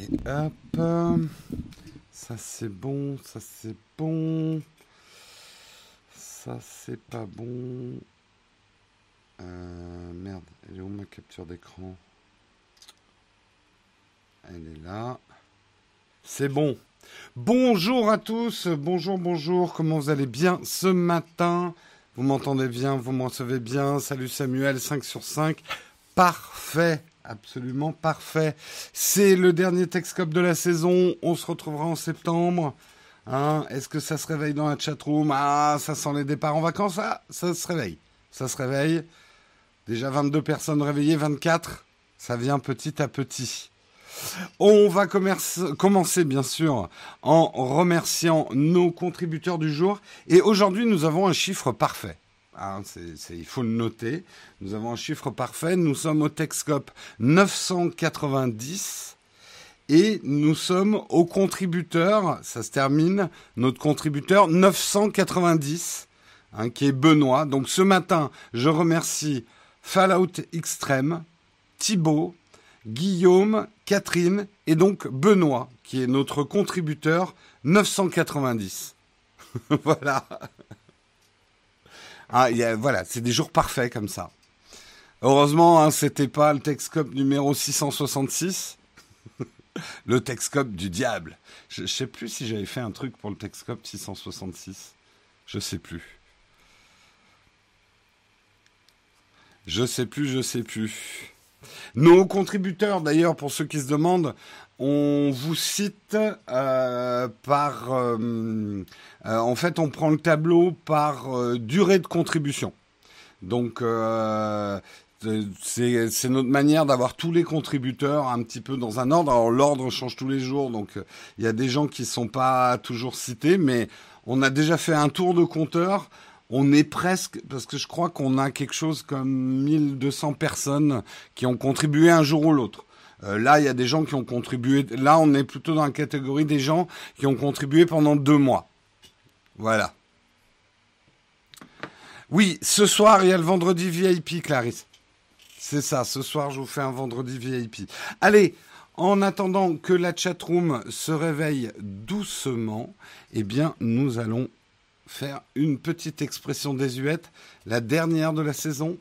Et hop. Ça c'est bon, ça c'est bon. Ça c'est pas bon. Euh, merde, elle est où ma capture d'écran? Elle est là. C'est bon. Bonjour à tous, bonjour, bonjour, comment vous allez bien ce matin? Vous m'entendez bien, vous m'en recevez bien Salut Samuel, 5 sur 5. Parfait, absolument parfait. C'est le dernier Texcope de la saison, on se retrouvera en septembre. Hein Est-ce que ça se réveille dans la chatroom? Ah, ça sent les départs en vacances Ah, ça se réveille, ça se réveille. Déjà 22 personnes réveillées, 24. Ça vient petit à petit. On va commencer bien sûr en remerciant nos contributeurs du jour. Et aujourd'hui, nous avons un chiffre parfait. Hein, il faut le noter. Nous avons un chiffre parfait. Nous sommes au Texcope 990. Et nous sommes au contributeur, ça se termine, notre contributeur 990, hein, qui est Benoît. Donc ce matin, je remercie Fallout Extreme, Thibaut, Guillaume, Catherine et donc Benoît, qui est notre contributeur 990. voilà. Ah, voilà, c'est des jours parfaits comme ça. Heureusement, hein, c'était pas le Texcope numéro 666, le Texcope du diable. Je, ne sais plus si j'avais fait un truc pour le Texcope 666. Je sais plus. Je sais plus, je sais plus. Nos contributeurs, d'ailleurs, pour ceux qui se demandent, on vous cite euh, par... Euh, euh, en fait, on prend le tableau par durée de contribution. Donc, c'est notre manière d'avoir tous les contributeurs un petit peu dans un ordre. Alors, l'ordre change tous les jours, donc il y a des gens qui ne sont pas toujours cités, mais on a déjà fait un tour de compteur on est presque, parce que je crois qu'on a quelque chose comme 1200 personnes qui ont contribué un jour ou l'autre. Euh, là, il y a des gens qui ont contribué. Là, on est plutôt dans la catégorie des gens qui ont contribué pendant deux mois. Voilà. Oui, ce soir, il y a le vendredi VIP, Clarisse. C'est ça, ce soir, je vous fais un vendredi VIP. Allez, en attendant que la chatroom se réveille doucement, eh bien, nous allons faire une petite expression désuète, la dernière de la saison.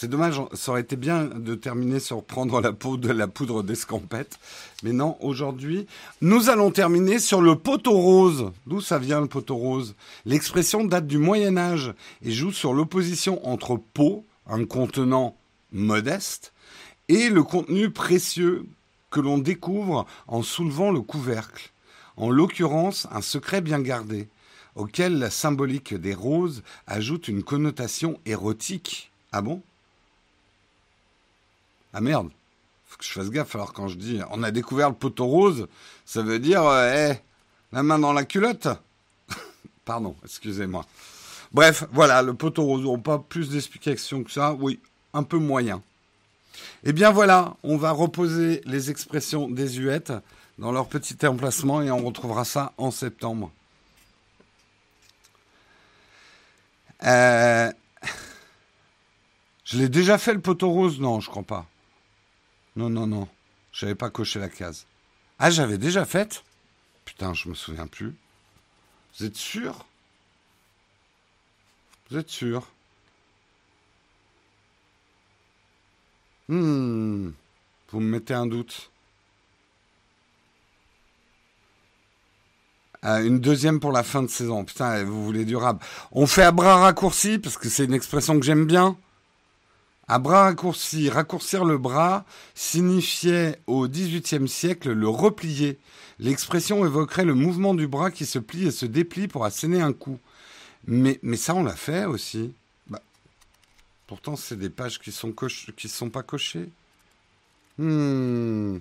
C'est dommage, ça aurait été bien de terminer sur prendre la peau de la poudre d'escampette. Mais non, aujourd'hui, nous allons terminer sur le poteau rose. D'où ça vient le poteau rose? L'expression date du Moyen Âge et joue sur l'opposition entre pot, un contenant modeste, et le contenu précieux que l'on découvre en soulevant le couvercle. En l'occurrence, un secret bien gardé auquel la symbolique des roses ajoute une connotation érotique. Ah bon? Ah merde Faut que je fasse gaffe alors quand je dis on a découvert le poteau rose, ça veut dire euh, la main dans la culotte Pardon, excusez-moi. Bref, voilà, le poteau rose, on pas plus d'explications que ça, oui, un peu moyen. Eh bien voilà, on va reposer les expressions désuètes dans leur petit emplacement et on retrouvera ça en septembre. Euh, je l'ai déjà fait le poteau rose? Non, je crois pas. Non, non, non. J'avais pas coché la case. Ah, j'avais déjà fait Putain, je me souviens plus. Vous êtes sûr? Vous êtes sûr? Hmm. Vous me mettez un doute. Euh, une deuxième pour la fin de saison. Putain, vous voulez durable. On fait à bras raccourcis, parce que c'est une expression que j'aime bien. À bras raccourcis, raccourcir le bras signifiait au XVIIIe siècle le replier. L'expression évoquerait le mouvement du bras qui se plie et se déplie pour asséner un coup. Mais, mais ça, on l'a fait aussi. Bah, pourtant, c'est des pages qui sont qui sont pas cochées. Hmm.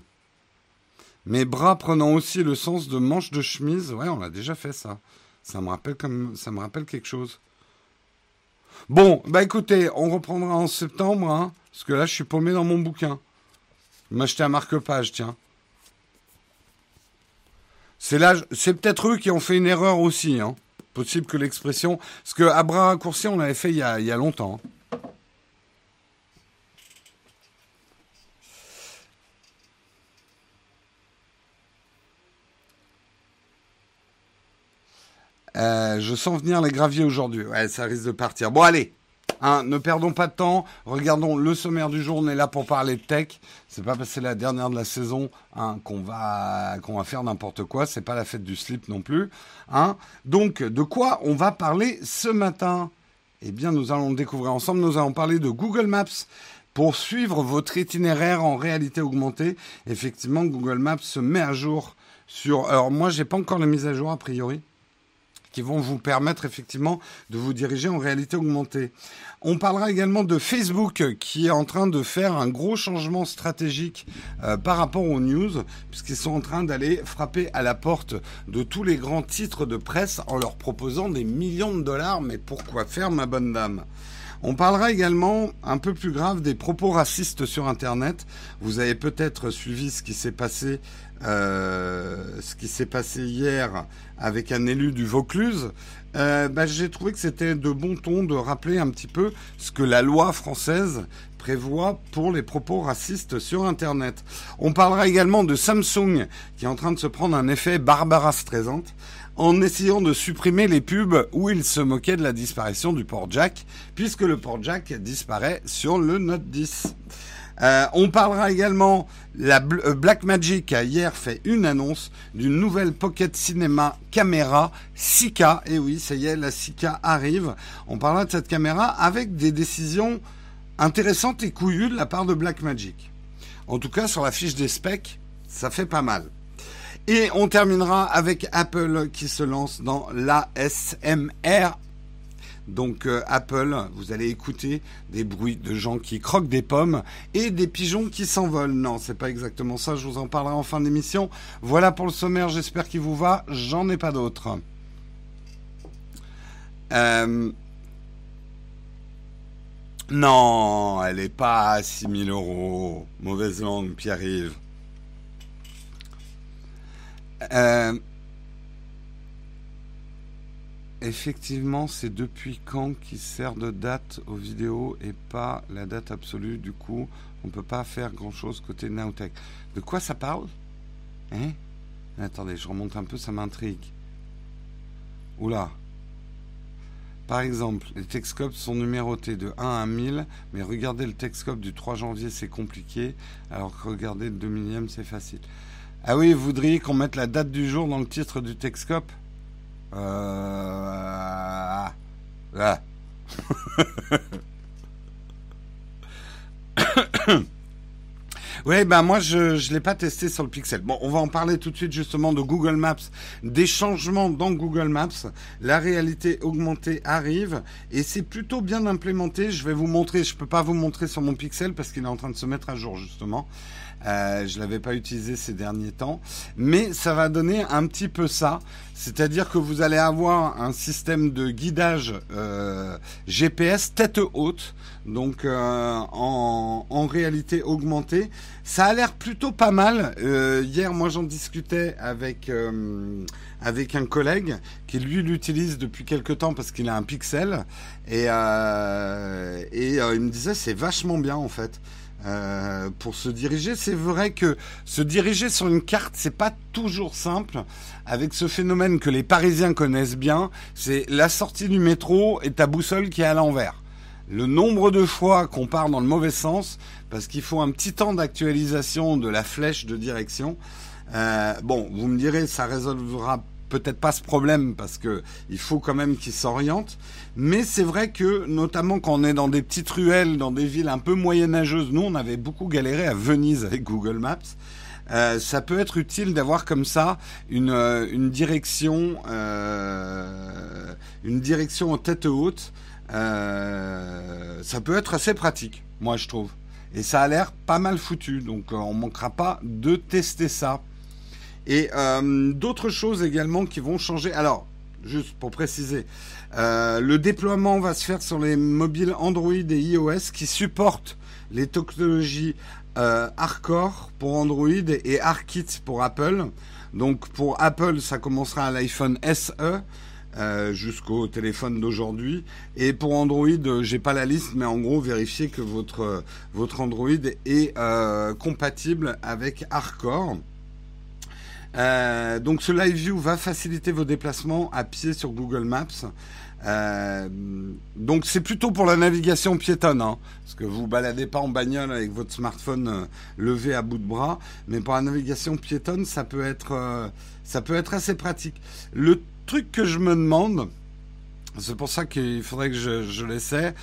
Mes bras prenant aussi le sens de manche de chemise. Ouais, on a déjà fait ça. Ça me rappelle comme ça me rappelle quelque chose. Bon, bah écoutez, on reprendra en septembre, hein, parce que là, je suis paumé dans mon bouquin. M'acheter un marque-page, tiens. C'est là, c'est peut-être eux qui ont fait une erreur aussi, hein. Possible que l'expression, parce que à bras raccourcis, on l'avait fait il il y a longtemps. Euh, je sens venir les graviers aujourd'hui. Ouais, ça risque de partir. Bon, allez. Hein, ne perdons pas de temps. Regardons le sommaire du jour. On est là pour parler de tech. C'est pas parce que c'est la dernière de la saison hein, qu'on va qu'on va faire n'importe quoi. C'est pas la fête du slip non plus. Hein. Donc, de quoi on va parler ce matin? Eh bien, nous allons le découvrir ensemble. Nous allons parler de Google Maps pour suivre votre itinéraire en réalité augmentée. Effectivement, Google Maps se met à jour sur. Alors moi, j'ai pas encore les mises à jour a priori qui vont vous permettre effectivement de vous diriger en réalité augmentée. On parlera également de Facebook qui est en train de faire un gros changement stratégique euh, par rapport aux news, puisqu'ils sont en train d'aller frapper à la porte de tous les grands titres de presse en leur proposant des millions de dollars. Mais pourquoi faire, ma bonne dame? On parlera également, un peu plus grave, des propos racistes sur Internet. Vous avez peut-être suivi ce qui s'est passé, euh, ce qui s'est passé hier avec un élu du Vaucluse. Euh, bah, j'ai trouvé que c'était de bon ton de rappeler un petit peu ce que la loi française prévoit pour les propos racistes sur Internet. On parlera également de Samsung qui est en train de se prendre un effet Barbara Streisand en essayant de supprimer les pubs où il se moquait de la disparition du port jack, puisque le port jack disparaît sur le Note 10. Euh, on parlera également, la euh, Blackmagic a hier fait une annonce d'une nouvelle Pocket Cinema caméra 6K. Et oui, ça y est, la 6K arrive. On parlera de cette caméra avec des décisions intéressantes et couillues de la part de Blackmagic. En tout cas, sur la fiche des specs, ça fait pas mal. Et on terminera avec Apple qui se lance dans l'ASMR. Donc euh, Apple, vous allez écouter des bruits de gens qui croquent des pommes et des pigeons qui s'envolent. Non, c'est pas exactement ça, je vous en parlerai en fin d'émission. Voilà pour le sommaire, j'espère qu'il vous va, j'en ai pas d'autres. Euh, non, elle est pas à 6000 euros. Mauvaise langue, Pierre-Yves. Euh, effectivement, c'est depuis quand qui sert de date aux vidéos et pas la date absolue. Du coup, on ne peut pas faire grand-chose côté Nowtech. De quoi ça parle? Hein? Attendez, je remonte un peu, ça m'intrigue. Oula. Par exemple, les Texcopes sont numérotés de 1 à 1000, mais regardez le Texcope du 3 janvier, c'est compliqué, alors que regardez le 2 millième, c'est facile. Ah oui, vous voudriez qu'on mette la date du jour dans le titre du Texcope euh... Ah. Oui, ben moi je ne l'ai pas testé sur le Pixel. Bon, on va en parler tout de suite justement de Google Maps, des changements dans Google Maps. La réalité augmentée arrive et c'est plutôt bien implémenté. Je vais vous montrer, je peux pas vous montrer sur mon Pixel parce qu'il est en train de se mettre à jour justement. Euh, je l'avais pas utilisé ces derniers temps, mais ça va donner un petit peu ça, c'est-à-dire que vous allez avoir un système de guidage euh, GPS tête haute, donc euh, en, en, réalité augmentée. Ça a l'air plutôt pas mal. Euh, hier, moi, j'en discutais avec euh, avec un collègue qui lui l'utilise depuis quelque temps parce qu'il a un Pixel et euh, et il me disait c'est vachement bien en fait. Euh, pour se diriger. C'est vrai que se diriger sur une carte, c'est pas toujours simple. Avec ce phénomène que les Parisiens connaissent bien, c'est la sortie du métro et ta boussole qui est à l'envers. Le nombre de fois qu'on part dans le mauvais sens, parce qu'il faut un petit temps d'actualisation de la flèche de direction. Euh, bon, vous me direz, ça résolvera peut-être pas ce problème parce que il faut quand même qu'il s'oriente. Mais c'est vrai que, notamment quand on est dans des petites ruelles, dans des villes un peu moyenâgeuses, nous on avait beaucoup galéré à Venise avec Google Maps. Euh, ça peut être utile d'avoir comme ça une, euh, direction, euh, une direction en tête haute. Ça peut être assez pratique, moi je trouve. Et ça a l'air pas mal foutu, donc on manquera pas de tester ça. Et euh, d'autres choses également qui vont changer. Alors, juste pour préciser, euh, le déploiement va se faire sur les mobiles Android et iOS qui supportent les technologies euh, Hardcore pour Android et ARKit pour Apple. Donc pour Apple, ça commencera à l'iPhone SE. Euh, jusqu'au téléphone d'aujourd'hui. Et pour Android, euh, j'ai pas la liste, mais en gros, vérifiez que votre votre Android est compatible avec Hardcore. Euh, donc ce Live View va faciliter vos déplacements à pied sur Google Maps. Euh, donc c'est plutôt pour la navigation piétonne, hein, parce que vous baladez pas en bagnole avec votre smartphone euh, levé à bout de bras, mais pour la navigation piétonne, ça peut être, ça peut être assez pratique. Le truc que je me demande, c'est pour ça qu'il faudrait que je l'essaie,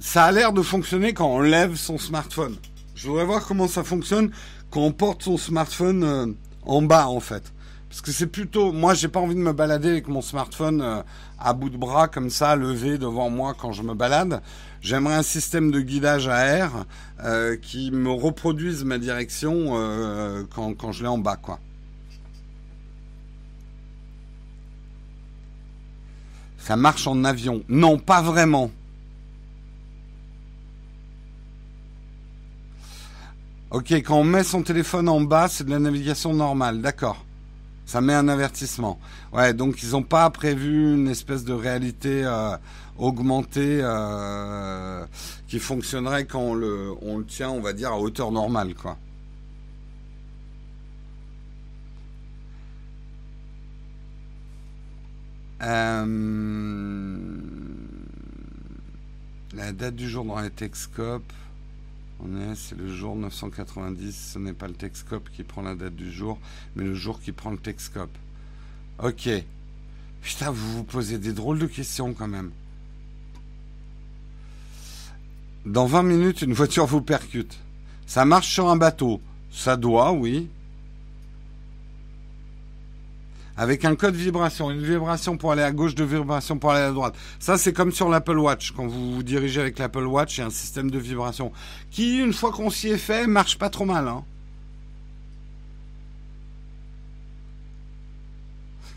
ça a l'air de fonctionner quand on lève son smartphone. Je voudrais voir comment ça fonctionne quand on porte son smartphone en bas en fait. Parce que c'est plutôt, moi j'ai pas envie de me balader avec mon smartphone euh, à bout de bras comme ça, levé devant moi quand je me balade. J'aimerais un système de guidage à air euh, qui me reproduise ma direction euh, quand, quand je l'ai en bas, quoi. Ça marche en avion Non, pas vraiment. Ok, quand on met son téléphone en bas, c'est de la navigation normale, d'accord. Ça met un avertissement. Ouais, donc ils n'ont pas prévu une espèce de réalité euh, augmentée euh, qui fonctionnerait quand on le, on le tient, on va dire, à hauteur normale, quoi. Euh, la date du jour dans les Texcopes. On est, c'est le jour 990. Ce n'est pas le Texcope qui prend la date du jour, mais le jour qui prend le Texcope. Ok. Putain, vous vous posez des drôles de questions quand même. Dans 20 minutes, une voiture vous percute. Ça marche sur un bateau. Ça doit, oui avec un code vibration, une vibration pour aller à gauche, deux vibrations pour aller à droite. Ça, c'est comme sur l'Apple Watch. Quand vous vous dirigez avec l'Apple Watch, il y a un système de vibration qui, une fois qu'on s'y est fait, marche pas trop mal. Hein.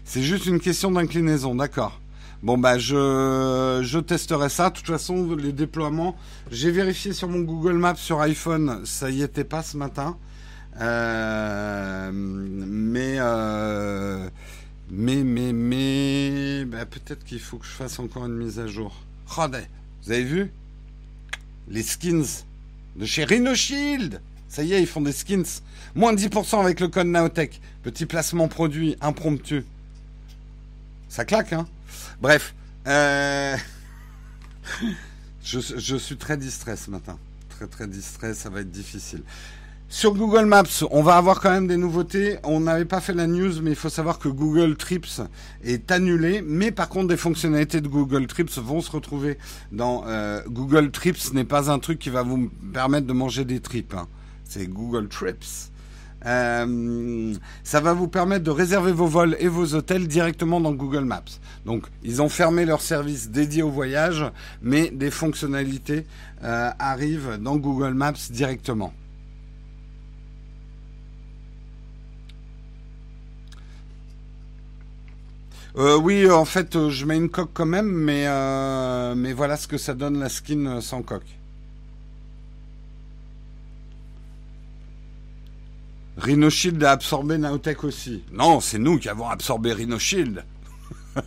C'est juste une question d'inclinaison, d'accord. Bon bah je, testerai ça. De toute façon, les déploiements, j'ai vérifié sur mon Google Maps sur iPhone, ça y était pas ce matin. Euh, mais, euh, mais, mais, mais, bah, peut-être qu'il faut que je fasse encore une mise à jour. Regardez, vous avez vu? Les skins de chez Rhino Shield. Ça y est, ils font des skins. Moins de 10% avec le code Naotech. Petit placement produit impromptu. Ça claque, hein? Bref. Euh... je, je suis très distrait ce matin. Très, très distrait. Ça va être difficile. Sur Google Maps, on va avoir quand même des nouveautés. On n'avait pas fait la news, mais il faut savoir que Google Trips est annulé. Mais par contre, des fonctionnalités de Google Trips vont se retrouver dans euh, Google Trips. N'est pas un truc qui va vous permettre de manger des tripes. Hein. C'est Google Trips. Euh, ça va vous permettre de réserver vos vols et vos hôtels directement dans Google Maps. Donc, ils ont fermé leur service dédié au voyage, mais des fonctionnalités euh, arrivent dans Google Maps directement. Euh, oui, en fait, euh, je mets une coque quand même, mais, euh, mais voilà ce que ça donne la skin sans coque. Rhino Shield a absorbé Naotech aussi. Non, c'est nous qui avons absorbé Rhino Shield.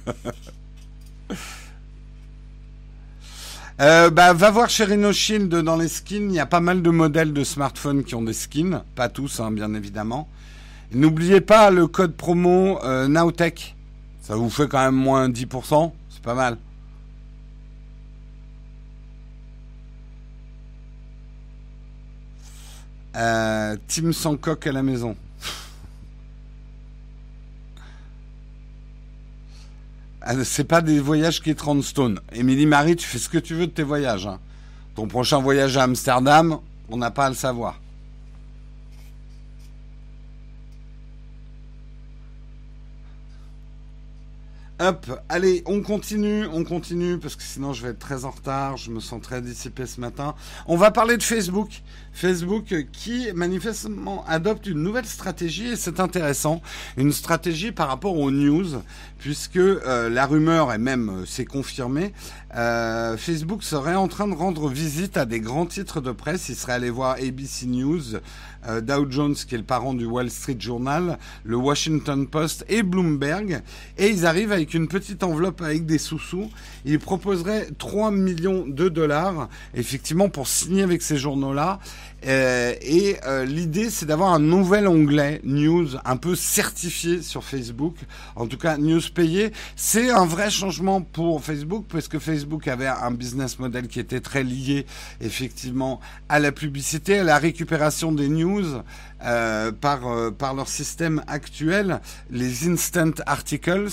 bah, va voir chez Rhino Shield dans les skins. Il y a pas mal de modèles de smartphones qui ont des skins. Pas tous, hein, bien évidemment. N'oubliez pas le code promo Naotech ça vous fait quand même moins 10%, c'est pas mal. Euh, Team sans coque à la maison. Ah, c'est pas des voyages qui est 30 stone. Émilie Marie, tu fais ce que tu veux de tes voyages. Hein. Ton prochain voyage à Amsterdam, on n'a pas à le savoir. Hop, allez, on continue, on continue, parce que sinon je vais être très en retard, je me sens très dissipé ce matin. On va parler de Facebook. Facebook qui manifestement adopte une nouvelle stratégie, et c'est intéressant, une stratégie par rapport aux news, puisque euh, la rumeur, et même euh, c'est confirmé, euh, Facebook serait en train de rendre visite à des grands titres de presse. Il serait allé voir ABC News, euh, Dow Jones, qui est le parent du Wall Street Journal, le Washington Post et Bloomberg, et ils arrivent avec une petite enveloppe avec des sous-sous. Il proposerait 3 millions de dollars, effectivement, pour signer avec ces journaux-là. Euh, et euh, l'idée, c'est d'avoir un nouvel onglet news un peu certifié sur Facebook. En tout cas, news payé. C'est un vrai changement pour Facebook parce que Facebook avait un business model qui était très lié, effectivement, à la publicité, à la récupération des news euh, par par leur système actuel, les instant articles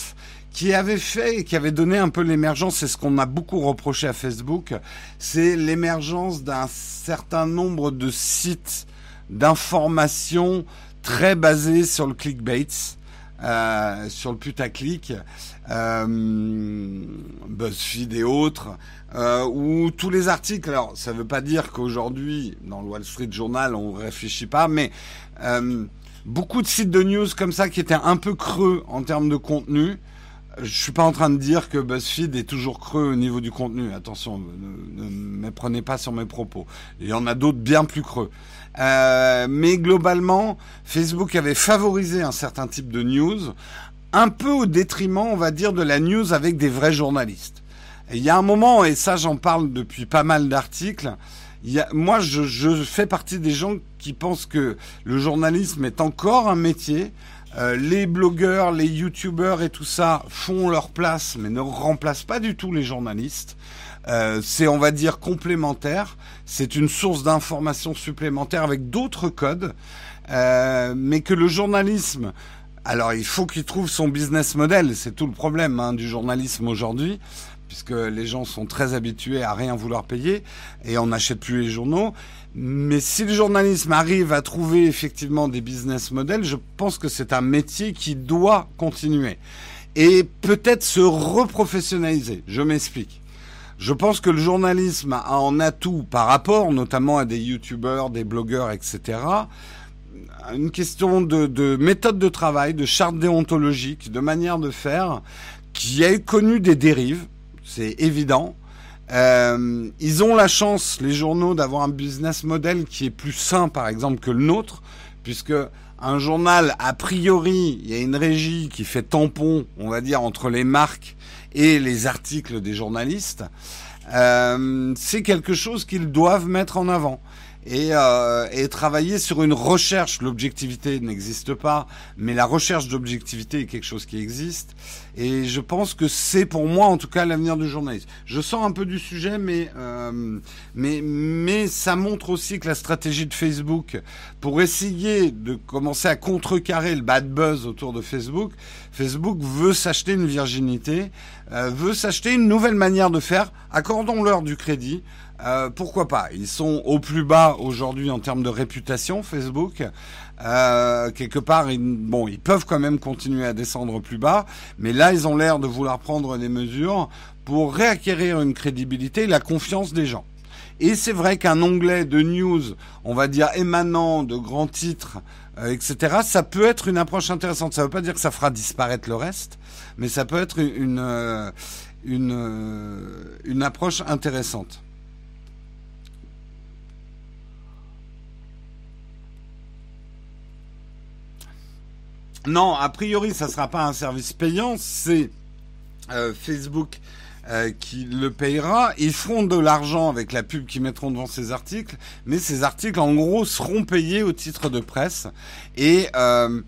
qui avait fait qui avait donné un peu l'émergence, c'est ce qu'on a beaucoup reproché à Facebook, c'est l'émergence d'un certain nombre de sites d'information très basés sur le clickbait, euh, sur le putaclic, euh, BuzzFeed et autres, euh, où tous les articles, alors ça ne veut pas dire qu'aujourd'hui, dans le Wall Street Journal, on réfléchit pas, mais euh, beaucoup de sites de news comme ça qui étaient un peu creux en termes de contenu, je suis pas en train de dire que BuzzFeed est toujours creux au niveau du contenu. Attention, ne, ne me prenez pas sur mes propos. Il y en a d'autres bien plus creux. Euh, mais globalement, Facebook avait favorisé un certain type de news, un peu au détriment, on va dire, de la news avec des vrais journalistes. Il y a un moment, et ça j'en parle depuis pas mal d'articles, moi je, je fais partie des gens qui pensent que le journalisme est encore un métier euh, les blogueurs, les youtubeurs et tout ça font leur place, mais ne remplacent pas du tout les journalistes. Euh, c'est, on va dire, complémentaire. C'est une source d'information supplémentaire avec d'autres codes, euh, mais que le journalisme, alors il faut qu'il trouve son business model. C'est tout le problème hein, du journalisme aujourd'hui puisque les gens sont très habitués à rien vouloir payer et on n'achète plus les journaux. Mais si le journalisme arrive à trouver effectivement des business models, je pense que c'est un métier qui doit continuer et peut-être se reprofessionnaliser. Je m'explique. Je pense que le journalisme a en atout par rapport notamment à des youtubeurs, des blogueurs, etc. Une question de, de méthode de travail, de charte déontologique, de manière de faire qui a connu des dérives, c'est évident. Euh, ils ont la chance, les journaux, d'avoir un business model qui est plus sain, par exemple, que le nôtre, puisque un journal, a priori, il y a une régie qui fait tampon, on va dire, entre les marques et les articles des journalistes. Euh, c'est quelque chose qu'ils doivent mettre en avant et, euh, et travailler sur une recherche. L'objectivité n'existe pas, mais la recherche d'objectivité est quelque chose qui existe. Et je pense que c'est pour moi, en tout cas, l'avenir du journalisme. Je sors un peu du sujet, mais euh, mais mais ça montre aussi que la stratégie de Facebook pour essayer de commencer à contrecarrer le bad buzz autour de Facebook, Facebook veut s'acheter une virginité, euh, veut s'acheter une nouvelle manière de faire. Accordons-leur du crédit. Euh, pourquoi pas? Ils sont au plus bas aujourd'hui en termes de réputation, Facebook. Euh, quelque part, ils, bon, ils peuvent quand même continuer à descendre plus bas, mais là, ils ont l'air de vouloir prendre des mesures pour réacquérir une crédibilité la confiance des gens. Et c'est vrai qu'un onglet de news, on va dire émanant de grands titres, etc., ça peut être une approche intéressante. Ça ne veut pas dire que ça fera disparaître le reste, mais ça peut être une, une, une approche intéressante. Non, a priori, ça sera pas un service payant, c'est euh, Facebook euh, qui le payera. Ils feront de l'argent avec la pub qu'ils mettront devant ces articles, mais ces articles, en gros, seront payés au titre de presse. Et euh,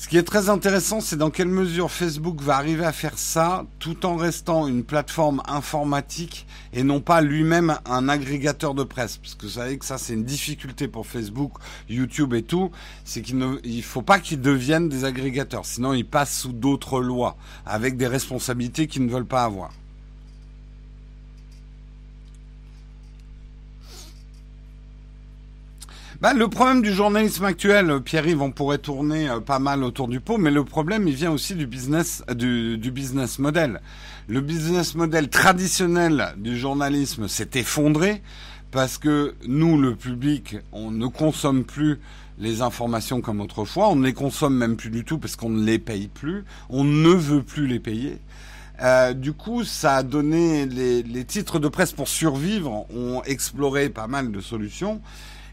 ce qui est très intéressant, c'est dans quelle mesure Facebook va arriver à faire ça tout en restant une plateforme informatique et non pas lui-même un agrégateur de presse. Parce que vous savez que ça, c'est une difficulté pour Facebook, YouTube et tout. C'est qu'il ne faut pas qu'ils deviennent des agrégateurs. Sinon, ils passent sous d'autres lois avec des responsabilités qu'ils ne veulent pas avoir. Bah, le problème du journalisme actuel, euh, Pierre-Yves, on pourrait tourner euh, pas mal autour du pot, mais le problème, il vient aussi du business, du, du business model. Le business model traditionnel du journalisme s'est effondré parce que nous, le public, on ne consomme plus les informations comme autrefois, on ne les consomme même plus du tout parce qu'on ne les paye plus, on ne veut plus les payer. Euh, du coup, ça a donné les, les, titres de presse pour survivre ont exploré pas mal de solutions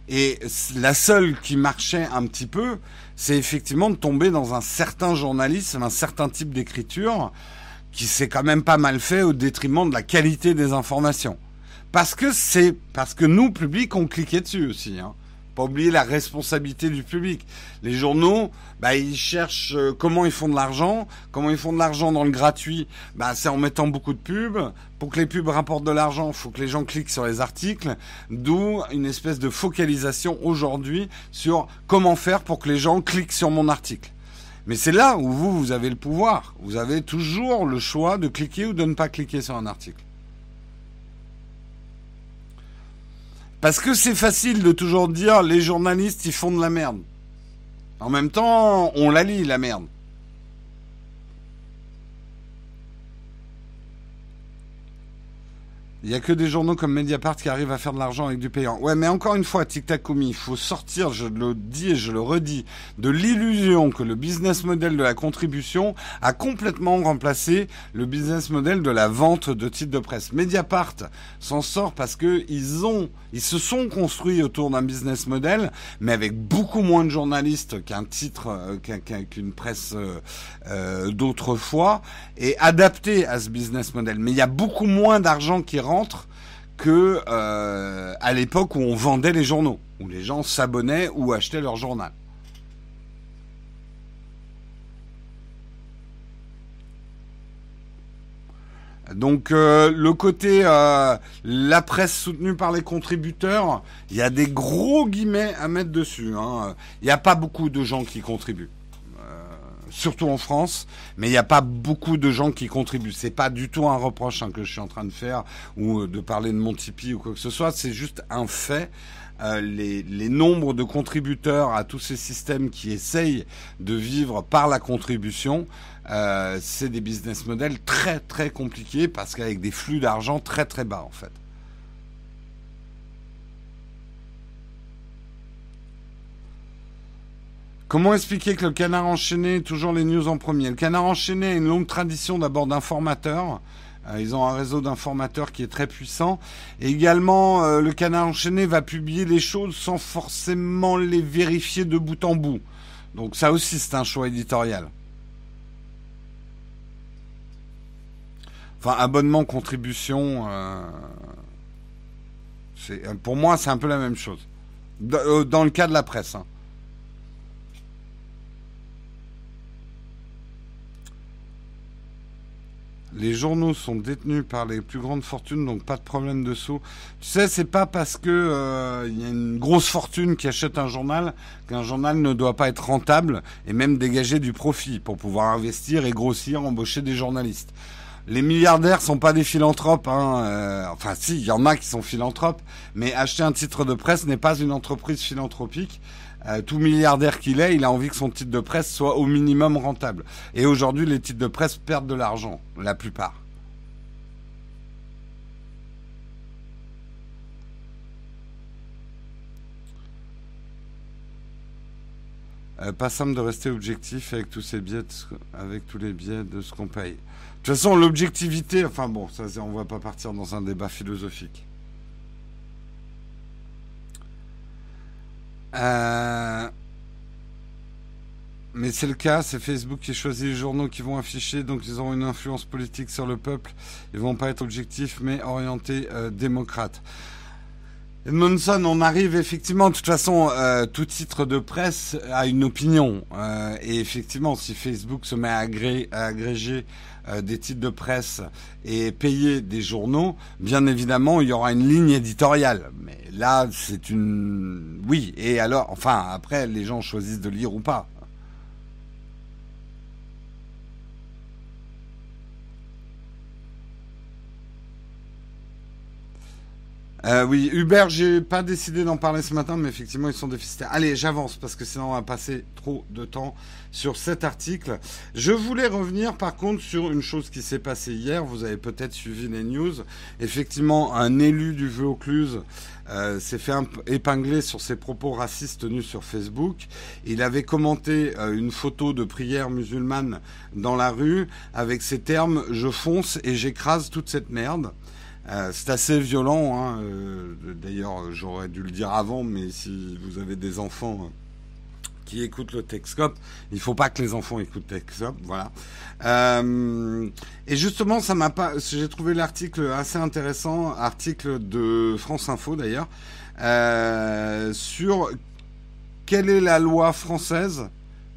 Et la seule qui marchait un petit peu, c'est effectivement de tomber dans un certain journalisme, un certain type d'écriture qui s'est quand même pas mal fait au détriment de la qualité des informations. Parce que c'est parce que nous, public, on cliquait dessus aussi. Hein. Pas oublier la responsabilité du public. Les journaux, bah, ils cherchent euh, comment ils font de l'argent. Comment ils font de l'argent dans le gratuit bah, C'est en mettant beaucoup de pubs. Pour que les pubs rapportent de l'argent, il faut que les gens cliquent sur les articles. D'où une espèce de focalisation aujourd'hui sur comment faire pour que les gens cliquent sur mon article. Mais c'est là où vous, vous avez le pouvoir. Vous avez toujours le choix de cliquer ou de ne pas cliquer sur un article. Parce que c'est facile de toujours dire les journalistes ils font de la merde. En même temps, on la lit la merde. Il n'y a que des journaux comme Mediapart qui arrivent à faire de l'argent avec du payant. Ouais, mais encore une fois, Tic Tac il faut sortir, je le dis et je le redis, de l'illusion que le business model de la contribution a complètement remplacé le business model de la vente de titres de presse. Mediapart s'en sort parce que ils ont, ils se sont construits autour d'un business model, mais avec beaucoup moins de journalistes qu'un titre, euh, qu'une presse euh, euh, d'autrefois, et adapté à ce business model. Mais il y a beaucoup moins d'argent qui rentre que euh, à l'époque où on vendait les journaux, où les gens s'abonnaient ou achetaient leur journal. Donc euh, le côté euh, la presse soutenue par les contributeurs, il y a des gros guillemets à mettre dessus. Hein. Il n'y a pas beaucoup de gens qui contribuent surtout en France, mais il n'y a pas beaucoup de gens qui contribuent. C'est pas du tout un reproche hein, que je suis en train de faire ou euh, de parler de mon Tipeee ou quoi que ce soit. C'est juste un fait. Euh, les, les, nombres de contributeurs à tous ces systèmes qui essayent de vivre par la contribution, euh, c'est des business models très très compliqués parce qu'avec des flux d'argent très très bas en fait. Comment expliquer que le canard enchaîné, toujours les news en premier? Le canard enchaîné a une longue tradition d'abord d'informateurs. Euh, ils ont un réseau d'informateurs qui est très puissant. Et également, euh, le canard enchaîné va publier les choses sans forcément les vérifier de bout en bout. Donc ça aussi, c'est un choix éditorial. Enfin, abonnement, contribution, euh, pour moi, c'est un peu la même chose. Dans, le cas de la presse. Hein. Les journaux sont détenus par les plus grandes fortunes, donc pas de problème de saut. Tu sais, c'est pas parce que euh, il y a une grosse fortune qui achète un journal qu'un journal ne doit pas être rentable et même dégager du profit pour pouvoir investir et grossir, embaucher des journalistes. Les milliardaires sont pas des philanthropes, hein, euh, enfin si, il y en a qui sont philanthropes, mais acheter un titre de presse n'est pas une entreprise philanthropique. Euh, tout milliardaire qu'il est, il a envie que son titre de presse soit au minimum rentable. Et aujourd'hui, les titres de presse perdent de l'argent, la plupart. Euh, pas simple de rester objectif avec tous ces biais, avec tous les biais de ce qu'on paye. De toute façon, l'objectivité, enfin bon, ça, on va pas partir dans un débat philosophique. Euh, mais c'est le cas, c'est Facebook qui choisit les journaux qui vont afficher, donc ils auront une influence politique sur le peuple. Ils vont pas être objectifs, mais orientés euh, démocrates. Edmondson, on arrive effectivement, de toute façon, euh, tout titre de presse a une opinion. et effectivement, si Facebook se met à, à agréger des titres de presse et payer des journaux, bien évidemment, il y aura une ligne éditoriale. Mais là, c'est une... Oui, et alors, enfin, après, les gens choisissent de lire ou pas. Euh, oui, Uber, j'ai pas décidé d'en parler ce matin, mais effectivement, ils sont déficitaires. Allez, j'avance parce que sinon on va passer trop de temps sur cet article. Je voulais revenir par contre sur une chose qui s'est passée hier. Vous avez peut-être suivi les news. Effectivement, un élu du Vaucluse euh, s'est fait épingler sur ses propos racistes tenus sur Facebook. Il avait commenté euh, une photo de prière musulmane dans la rue avec ces termes "Je fonce et j'écrase toute cette merde". Euh, c'est assez violent. Hein, euh, D'ailleurs, j'aurais dû le dire avant, mais si vous avez des enfants qui écoutent le Texcope, il faut pas que les enfants écoutent Texcope, voilà. Euh, et justement, ça m'a pas. J'ai trouvé l'article assez intéressant, article de France Info d'ailleurs, euh, sur quelle est la loi française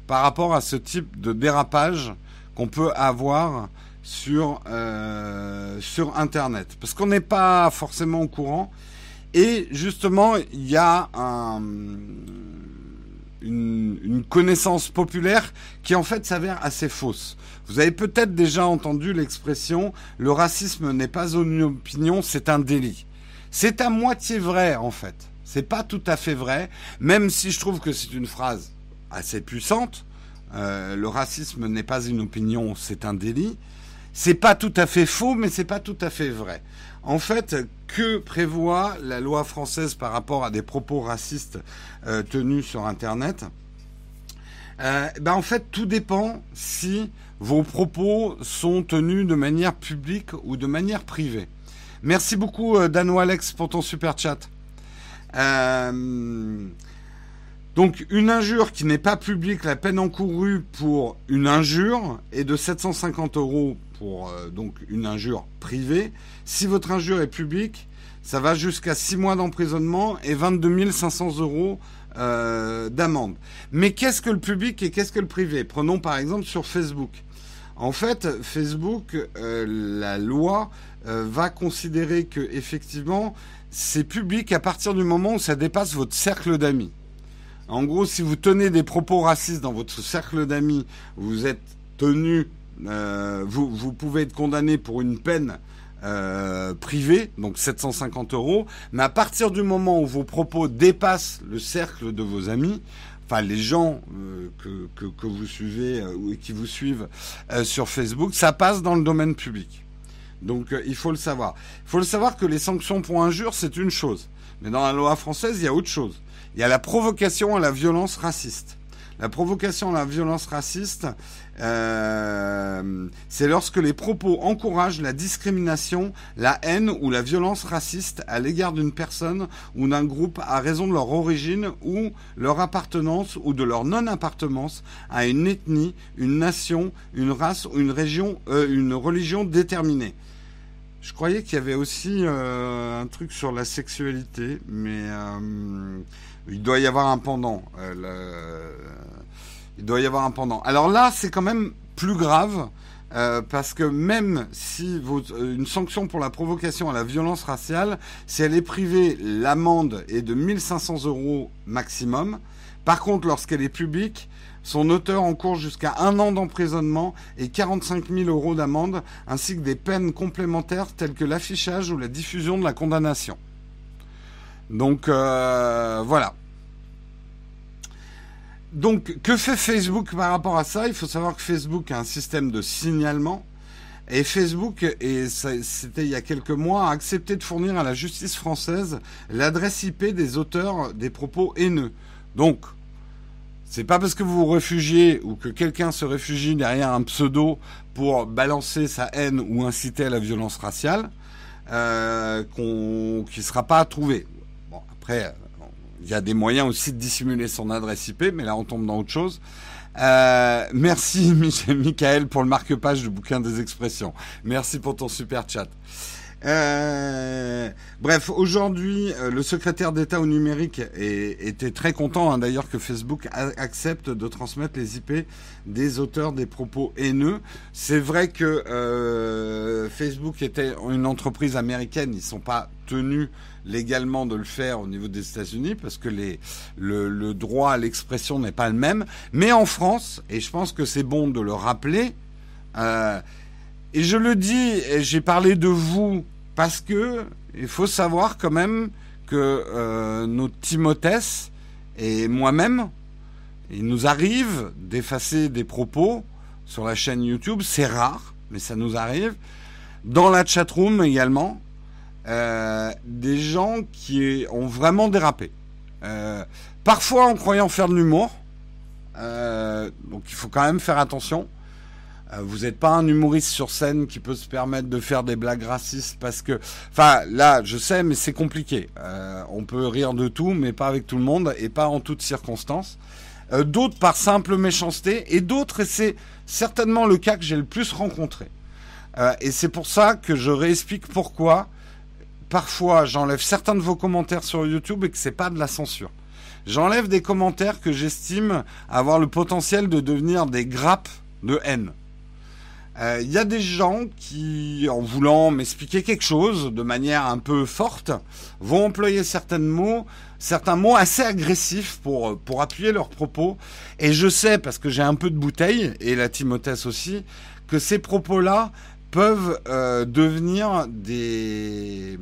par rapport à ce type de dérapage qu'on peut avoir sur euh, sur Internet, parce qu'on n'est pas forcément au courant. Et justement, il y a un, une, une, connaissance populaire qui en fait s'avère assez fausse. Vous avez peut-être déjà entendu l'expression le racisme n'est pas une opinion, c'est un délit. C'est à moitié vrai en fait. C'est pas tout à fait vrai, même si je trouve que c'est une phrase assez puissante. Euh, le racisme n'est pas une opinion, c'est un délit. C'est pas tout à fait faux, mais c'est pas tout à fait vrai. En fait, que prévoit la loi française par rapport à des propos racistes euh, tenus sur Internet? Euh, ben En fait, tout dépend si vos propos sont tenus de manière publique ou de manière privée. Merci beaucoup, euh, Dano Alex, pour ton super chat. Donc, une injure qui n'est pas publique, la peine encourue pour une injure est de 750 euros pour euh, donc une injure privée. Si votre injure est publique, ça va jusqu'à 6 mois d'emprisonnement et 22 500 euros euh, d'amende. Mais qu'est-ce que le public et qu'est-ce que le privé? Prenons par exemple sur Facebook. En fait, Facebook, euh, la loi va considérer que effectivement, c'est public à partir du moment où ça dépasse votre cercle d'amis. En gros, si vous tenez des propos racistes dans votre cercle d'amis, vous êtes tenu, euh, vous, pouvez être condamné pour une peine euh, privée, donc 750 euros. Mais à partir du moment où vos propos dépassent le cercle de vos amis, enfin les gens euh, que, que, vous suivez euh, ou qui vous suivent sur Facebook, ça passe dans le domaine public. Donc il faut le savoir. Il faut le savoir que les sanctions pour injure, c'est une chose. Mais dans la loi française, il y a autre chose. Il y a la provocation à la violence raciste. La provocation à la violence raciste, euh, c'est lorsque les propos encouragent la discrimination, la haine ou la violence raciste à l'égard d'une personne ou d'un groupe à raison de leur origine ou leur appartenance ou de leur non-appartenance à une ethnie, une nation, une race ou une région, euh, une religion déterminée. Je croyais qu'il y avait aussi euh, un truc sur la sexualité, mais il doit y avoir un pendant. Euh. Il doit y avoir un pendant. Alors là, c'est quand même plus grave. Euh, parce que même si vous, une sanction pour la provocation à la violence raciale, si elle est privée, l'amende est de 1500 euros maximum. Par contre, lorsqu'elle est publique, son auteur encourt jusqu'à un an d'emprisonnement et 45 000 euros d'amende, ainsi que des peines complémentaires telles que l'affichage ou la diffusion de la condamnation. Donc euh, voilà. Donc que fait Facebook par rapport à ça? Il faut savoir que Facebook a un système de signalement. Et Facebook, et c'était il y a quelques mois, a accepté de fournir à la justice française l'adresse IP des auteurs des propos haineux. Donc, c'est pas parce que vous vous réfugiez ou que quelqu'un se réfugie derrière un pseudo pour balancer sa haine ou inciter à la violence raciale euh, qu'on qui sera pas trouvé. Après, il y a des moyens aussi de dissimuler son adresse IP, mais là on tombe dans autre chose. Euh, merci Michael pour le marque-page du bouquin des expressions. Merci pour ton super chat. Euh, bref, aujourd'hui, euh, le secrétaire d'État au numérique était très content, hein, d'ailleurs, que Facebook accepte de transmettre les IP des auteurs des propos haineux. C'est vrai que euh, Facebook était une entreprise américaine, ils sont pas tenus légalement de le faire au niveau des États-Unis parce que le, droit à l'expression n'est pas le même. Mais en France, et je pense que c'est bon de le rappeler, euh, et je le dis, j'ai parlé de vous parce que il faut savoir quand même que euh, notre Timothée et moi-même, il nous arrive d'effacer des propos sur la chaîne YouTube. C'est rare, mais ça nous arrive. Dans la chatroom également, euh, des gens qui ont vraiment dérapé. Euh, parfois en croyant faire de l'humour. Euh, donc il faut quand même faire attention. Vous n'êtes pas un humoriste sur scène qui peut se permettre de faire des blagues racistes parce que, enfin, là, je sais, mais c'est compliqué. On peut rire de tout, mais pas avec tout le monde et pas en toutes circonstances. D'autres par simple méchanceté et d'autres, et c'est certainement le cas que j'ai le plus rencontré. et c'est pour ça que je réexplique pourquoi parfois j'enlève certains de vos commentaires sur YouTube et que c'est pas de la censure. J'enlève des commentaires que j'estime avoir le potentiel de devenir des grappes de haine. Il euh, y a des gens qui, en voulant m'expliquer quelque chose de manière un peu forte, vont employer certains mots, certains mots assez agressifs pour, pour appuyer leurs propos. Et je sais, parce que j'ai un peu de bouteille, et la Timothée aussi, que ces propos-là peuvent euh, devenir des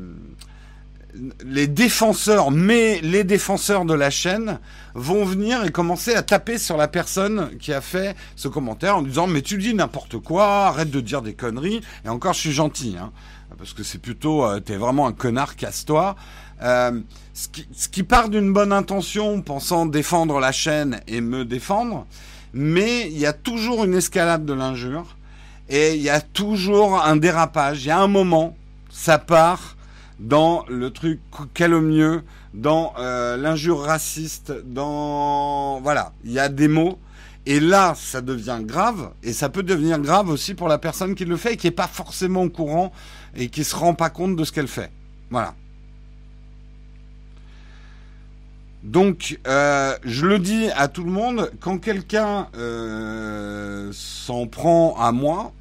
les défenseurs, mais les défenseurs de la chaîne vont venir et commencer à taper sur la personne qui a fait ce commentaire en disant mais tu dis n'importe quoi, arrête de dire des conneries. Et encore, je suis gentil, hein, parce que c'est plutôt euh, t'es vraiment un connard, casse-toi. Euh, ce, qui, ce qui part d'une bonne intention, pensant défendre la chaîne et me défendre, mais il y a toujours une escalade de l'injure et il y a toujours un dérapage. Il y a un moment, ça part dans le truc calomnieux, dans euh, l'injure raciste, dans voilà, il y a des mots. Et là, ça devient grave, et ça peut devenir grave aussi pour la personne qui le fait et qui n'est pas forcément au courant et qui se rend pas compte de ce qu'elle fait. Voilà. Donc, euh, je le dis à tout le monde, quand quelqu'un euh, s'en prend à moi,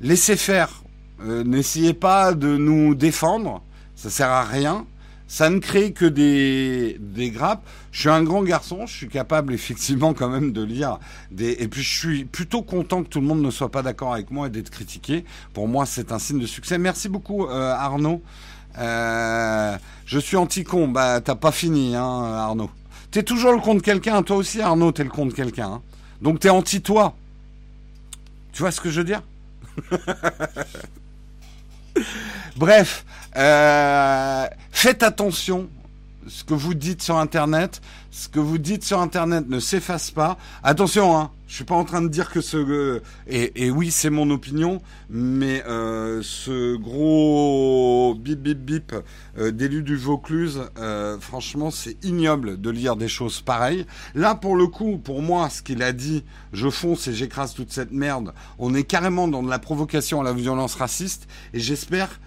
laissez faire. Euh, n'essayez pas de nous défendre, ça sert à rien. Ça ne crée que des, des grappes. Je suis un grand garçon, je suis capable effectivement quand même de lire des. Et puis je suis plutôt content que tout le monde ne soit pas d'accord avec moi et d'être critiqué. Pour moi, c'est un signe de succès. Merci beaucoup euh, Arnaud. Euh, je suis anti-con. Bah t'as pas fini, hein, Arnaud. T'es toujours le con de quelqu'un. Toi aussi, Arnaud, t'es le con de quelqu'un. Hein. Donc t'es anti-toi. Tu vois ce que je veux dire? Bref, euh, faites attention ce que vous dites sur Internet. Ce que vous dites sur Internet ne s'efface pas. Attention, hein, je suis pas en train de dire que ce euh, et, oui, c'est mon opinion, mais euh, ce gros bip bip bip euh, d'élu du Vaucluse, franchement, c'est ignoble de lire des choses pareilles. Là, pour le coup, pour moi, ce qu'il a dit, je fonce et j'écrase toute cette merde. On est carrément dans de la provocation à la violence raciste, et j'espère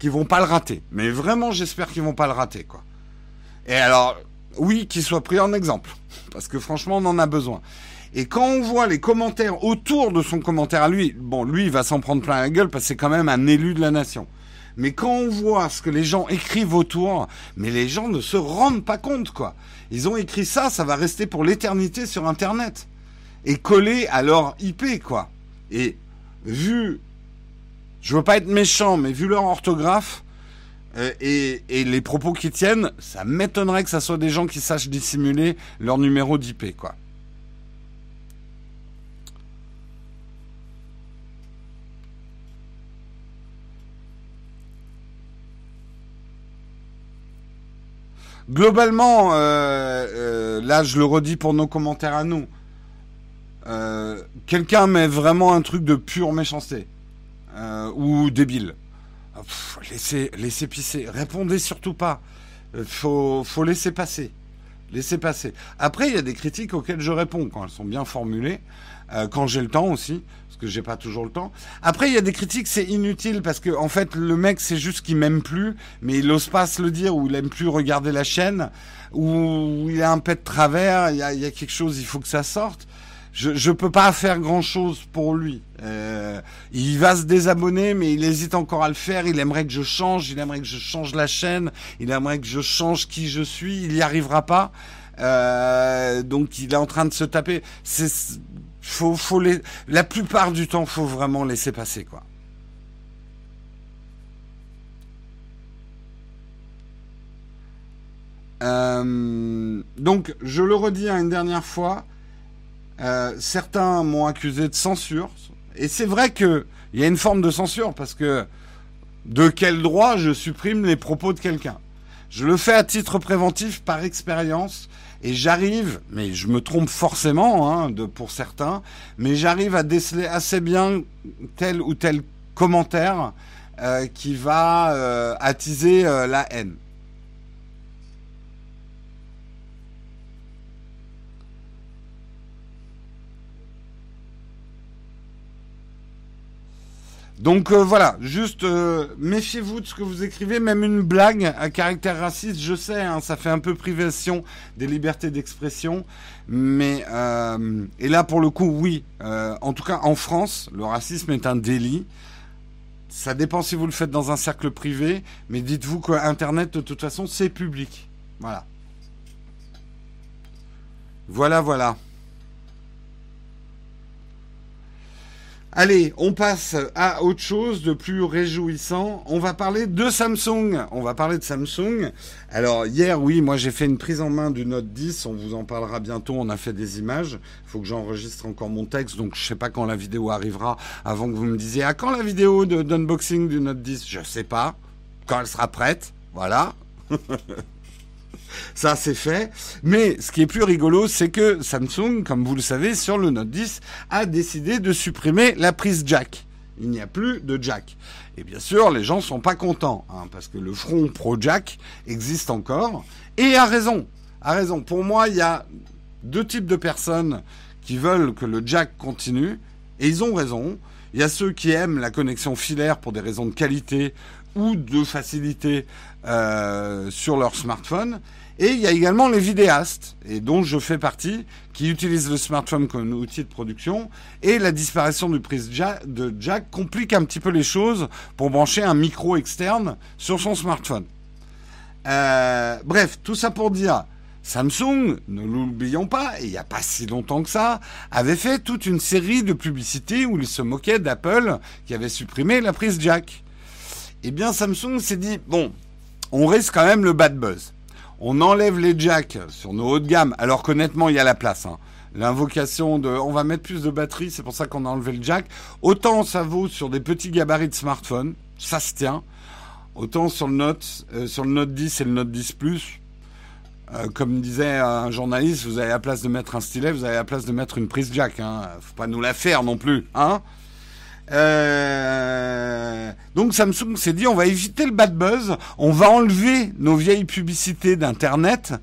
qu'ils vont pas le rater. Mais vraiment, j'espère qu'ils vont pas le rater, quoi. Et alors, oui, qu'il soit pris en exemple. Parce que franchement, on en a besoin. Et quand on voit les commentaires autour de son commentaire à lui, bon, lui, il va s'en prendre plein la gueule parce que c'est quand même un élu de la nation. Mais quand on voit ce que les gens écrivent autour, mais les gens ne se rendent pas compte, quoi. Ils ont écrit ça, ça va rester pour l'éternité sur Internet. Et collé à leur IP, quoi. Et vu, je veux pas être méchant, mais vu leur orthographe, euh, et, les propos qu'ils tiennent, ça m'étonnerait que ça soit des gens qui sachent dissimuler leur numéro d'IP, quoi. Globalement, euh, euh, là je le redis pour nos commentaires à nous, quelqu'un met vraiment un truc de pure méchanceté ou débile laissez, laissez pisser. Répondez surtout pas. Euh, faut, faut laisser passer. Laissez passer. Après, il y a des critiques auxquelles je réponds quand elles sont bien formulées, euh, quand j'ai le temps aussi, parce que j'ai pas toujours le temps. Après, il y a des critiques, c'est inutile parce que en fait, le mec, c'est juste qu'il m'aime plus, mais il ose pas se le dire, ou il aime plus regarder la chaîne, ou il a un pet de travers, il y a, il y a quelque chose, il faut que ça sorte je je peux pas faire grand chose pour lui. Euh, il va se désabonner, mais il hésite encore à le faire. Il aimerait que je change, il aimerait que je change la chaîne, il aimerait que je change qui je suis. Il y arrivera pas. Euh, donc il est en train de se taper. C'est faut la plupart du temps faut vraiment laisser passer quoi. Euh, donc je le redis une dernière fois euh, certains m'ont accusé de censure. Et c'est vrai qu'il y a une forme de censure parce que de quel droit je supprime les propos de quelqu'un? Je le fais à titre préventif par expérience et j'arrive, mais je me trompe forcément hein, pour certains, mais j'arrive à déceler assez bien tel ou tel commentaire euh, qui va euh, attiser la haine. Donc euh, voilà, juste euh, méfiez-vous de ce que vous écrivez, même une blague à caractère raciste, je sais, hein, ça fait un peu privation des libertés d'expression, mais euh, et là pour le coup oui, en tout cas en France, le racisme est un délit. Ça dépend si vous le faites dans un cercle privé, mais dites-vous que Internet de toute façon c'est public. Voilà. Voilà, voilà. Allez, on passe à autre chose de plus réjouissant. On va parler de Samsung. On va parler de Samsung. Alors hier, oui, moi j'ai fait une prise en main du Note 10. On vous en parlera bientôt. On a fait des images. Il faut que j'enregistre encore mon texte. Donc je sais pas quand la vidéo arrivera. Avant que vous me disiez à quand la vidéo d'unboxing du Note 10. Je sais pas. Quand elle sera prête. Voilà. Ça, c'est fait. Mais ce qui est plus rigolo, c'est que Samsung, comme vous le savez, sur le Note 10, a décidé de supprimer la prise jack. Il n'y a plus de jack. Et bien sûr, les gens sont pas contents, hein, parce que le front pro jack existe encore. Et a raison. A raison. Pour moi, il y a deux types de personnes qui veulent que le jack continue. Et ils ont raison. Il y a ceux qui aiment la connexion filaire pour des raisons de qualité ou de facilité euh, sur leur smartphone. Et il y a également les vidéastes, et dont je fais partie, qui utilisent le smartphone comme outil de production. Et la disparition du prise de jack complique un petit peu les choses pour brancher un micro externe sur son smartphone. Euh, bref, tout ça pour dire, Samsung, ne l'oublions pas, il n'y a pas si longtemps que ça, avait fait toute une série de publicités où il se moquait d'Apple qui avait supprimé la prise jack. Eh bien, Samsung s'est dit, bon, on risque quand même le bad buzz on enlève les jacks sur nos hauts de gamme, alors qu'honnêtement, il y a la place. Hein. L'invocation de on va mettre plus de batterie, c'est pour ça qu'on a enlevé le jack. Autant ça vaut sur des petits gabarits de smartphone, ça se tient. Autant sur le Note, euh, sur le Note 10 et le Note 10 Plus, euh, comme disait un journaliste, vous avez la place de mettre un stylet, vous avez la place de mettre une prise jack. Hein. Faut pas nous la faire non plus, hein euh, donc Samsung s'est dit on va éviter le bad buzz, on va enlever nos vieilles publicités d'internet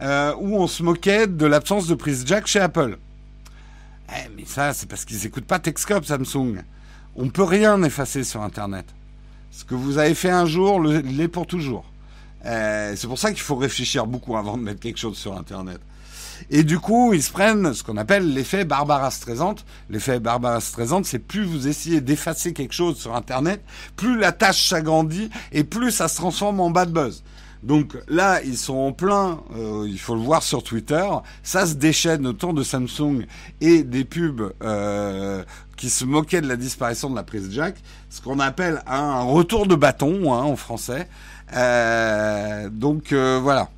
euh, où on se moquait de l'absence de prise jack chez Apple. Eh, mais ça c'est parce qu'ils n'écoutent pas Texcop Samsung. On peut rien effacer sur internet. Ce que vous avez fait un jour l'est pour toujours. Euh, c'est pour ça qu'il faut réfléchir beaucoup avant de mettre quelque chose sur internet. Et du coup, ils se prennent ce qu'on appelle l'effet Barbara Streisand. L'effet Barbara Streisand, c'est plus vous essayez d'effacer quelque chose sur Internet, plus la tâche s'agrandit et plus ça se transforme en bad buzz. Donc là, ils sont en plein, euh, il faut le voir sur Twitter, ça se déchaîne autour de Samsung et des pubs euh, qui se moquaient de la disparition de la prise jack, ce qu'on appelle un retour de bâton hein, en français. Euh, donc voilà.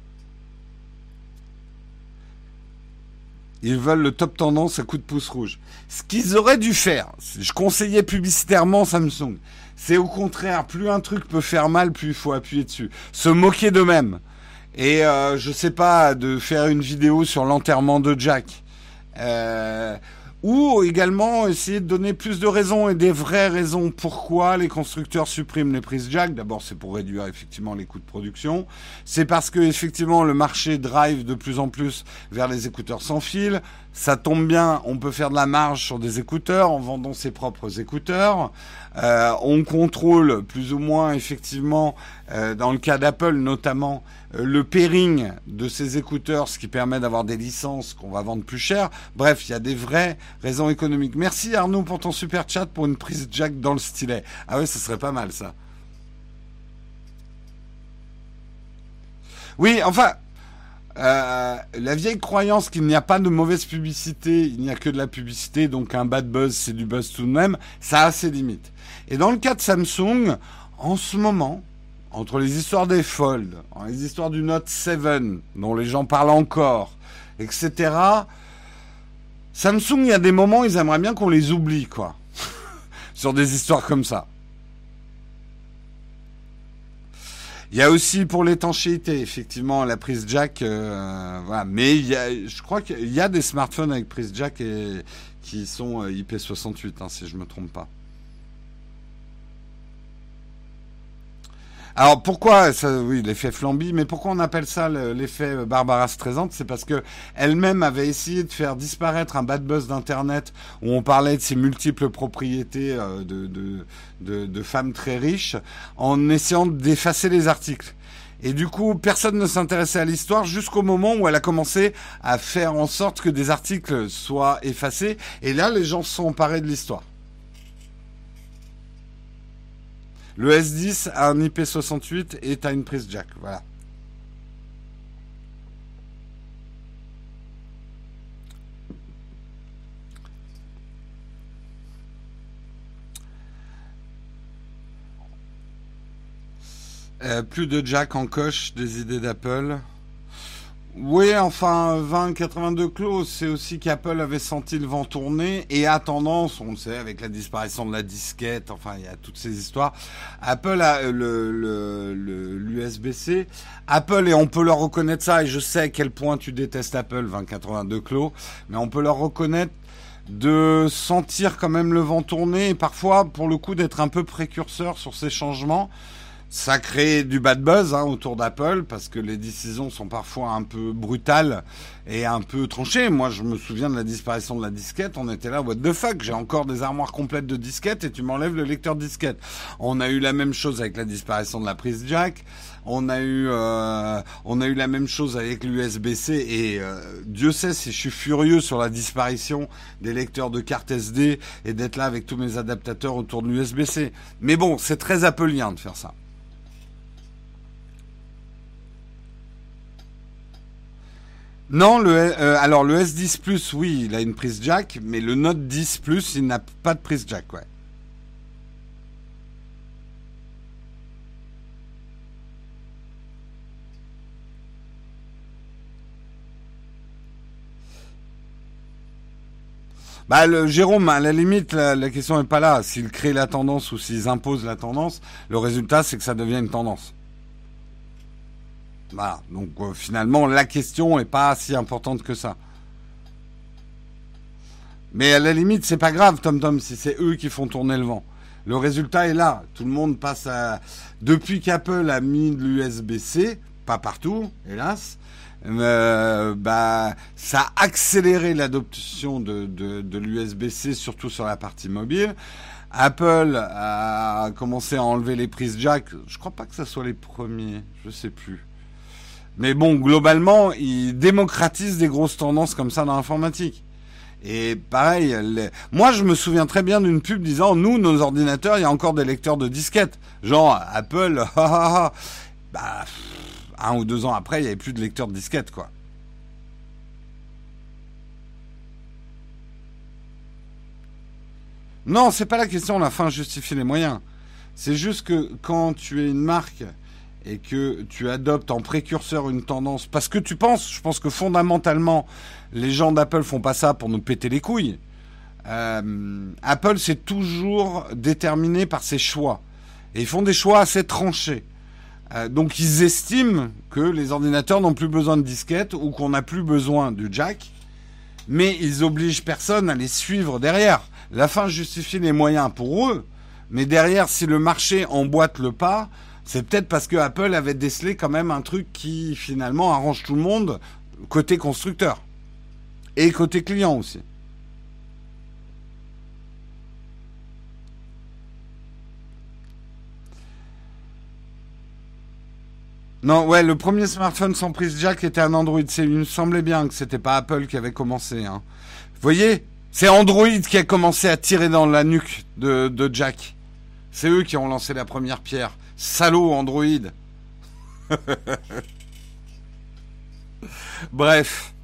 Ils veulent le top tendance à coup de pouce rouge. Ce qu'ils auraient dû faire, je conseillais publicitairement Samsung, c'est au contraire, plus un truc peut faire mal, plus il faut appuyer dessus. Se moquer d'eux-mêmes. Et euh, je sais pas, de faire une vidéo sur l'enterrement de Jack. Euh, ou également essayer de donner plus de raisons et des vraies raisons pourquoi les constructeurs suppriment les prises jack. D'abord, c'est pour réduire effectivement les coûts de production. C'est parce que effectivement le marché drive de plus en plus vers les écouteurs sans fil. Ça tombe bien, on peut faire de la marge sur des écouteurs en vendant ses propres écouteurs. Euh, on contrôle plus ou moins effectivement, euh, dans le cas d'Apple notamment, euh, le pairing de ces écouteurs, ce qui permet d'avoir des licences qu'on va vendre plus cher. Bref, il y a des vraies raisons économiques. Merci Arnaud pour ton super chat pour une prise jack dans le stylet. Ah ouais, ce serait pas mal ça. Oui, enfin, euh, la vieille croyance qu'il n'y a pas de mauvaise publicité, il n'y a que de la publicité, donc un bad buzz, c'est du buzz tout de même, ça a ses limites. Et dans le cas de Samsung, en ce moment, entre les histoires des Fold, les histoires du Note 7, dont les gens parlent encore, etc., Samsung, il y a des moments, ils aimeraient bien qu'on les oublie, quoi. Sur des histoires comme ça. Il y a aussi pour l'étanchéité, effectivement, la prise jack. Euh, voilà. Mais il y a, je crois qu'il y a des smartphones avec prise jack et, qui sont euh, IP68, hein, si je me trompe pas. Alors pourquoi ça, oui, l'effet Flamby, mais pourquoi on appelle ça l'effet Barbara Streisand? C'est parce que elle-même avait essayé de faire disparaître un bad buzz d'internet où on parlait de ses multiples propriétés euh, de, de, de, femmes très riches en essayant d'effacer les articles. Et du coup, personne ne s'intéressait à l'histoire jusqu'au moment où elle a commencé à faire en sorte que des articles soient effacés. Et là, les gens se sont emparés de l'histoire. Le S10 a un IP68 et tu une prise jack. Voilà. Euh, plus de jack en coche des idées d'Apple. Oui, enfin, 2082 clos, c'est aussi qu'Apple avait senti le vent tourner et a tendance, on le sait, avec la disparition de la disquette, enfin, il y a toutes ces histoires. Apple a euh, le, l'USB-C. Apple, et on peut leur reconnaître ça, et je sais à quel point tu détestes Apple, 2082 clos, mais on peut leur reconnaître de sentir quand même le vent tourner et parfois, pour le coup, d'être un peu précurseur sur ces changements ça crée du bad buzz hein, autour d'Apple parce que les décisions sont parfois un peu brutales et un peu tranchées. Moi, je me souviens de la disparition de la disquette. On était là, what the fuck J'ai encore des armoires complètes de disquettes et tu m'enlèves le lecteur disquette. On a eu la même chose avec la disparition de la prise jack. On a eu, euh, on a eu la même chose avec l'USB-C et euh, Dieu sait si je suis furieux sur la disparition des lecteurs de cartes SD et d'être là avec tous mes adaptateurs autour de l'USB-C. Mais bon, c'est très appelien de faire ça. Non, euh, alors le S10 Plus, oui, il a une prise jack, mais le Note 10 Plus, il n'a pas de prise jack, ouais. Bah, Jérôme, à la limite, la, la question n'est pas là. S'ils créent la tendance ou s'ils imposent la tendance, le résultat, c'est que ça devient une tendance. Voilà. Donc euh, finalement, la question n'est pas si importante que ça. Mais à la limite, c'est pas grave, Tom Tom, si c'est eux qui font tourner le vent. Le résultat est là. Tout le monde passe à. Depuis qu'Apple a mis de l'USB-C, pas partout, hélas, euh, bah, ça a accéléré l'adoption de, l'USB-C, surtout sur la partie mobile. Apple a commencé à enlever les prises jack. Je crois pas que ce soit les premiers. Je sais plus. Mais bon, globalement, ils démocratisent des grosses tendances comme ça dans l'informatique. Et pareil, moi je me souviens très bien d'une pub disant nous, nos ordinateurs, il y a encore des lecteurs de disquettes. Genre Apple, bah, un ou deux ans après, il n'y avait plus de lecteurs de disquettes, quoi. Non, c'est pas la question, la fin justifie les moyens. C'est juste que quand tu es une marque et que tu adoptes en précurseur une tendance, parce que tu penses, je pense que fondamentalement, les gens d'Apple font pas ça pour nous péter les couilles. Euh, Apple, c'est toujours déterminé par ses choix. Et ils font des choix assez tranchés. Euh, donc ils estiment que les ordinateurs n'ont plus besoin de disquettes ou qu'on n'a plus besoin du jack. Mais ils obligent personne à les suivre derrière. La fin justifie les moyens pour eux. Mais derrière, si le marché emboîte le pas, c'est peut-être parce que Apple avait décelé quand même un truc qui finalement arrange tout le monde côté constructeur et côté client aussi. Non, ouais, le premier smartphone sans prise jack était un Android. Il me semblait bien que c'était pas Apple qui avait commencé. Hein. Vous voyez, c'est Android qui a commencé à tirer dans la nuque de, de Jack. C'est eux qui ont lancé la première pierre. Salaud Android. Bref.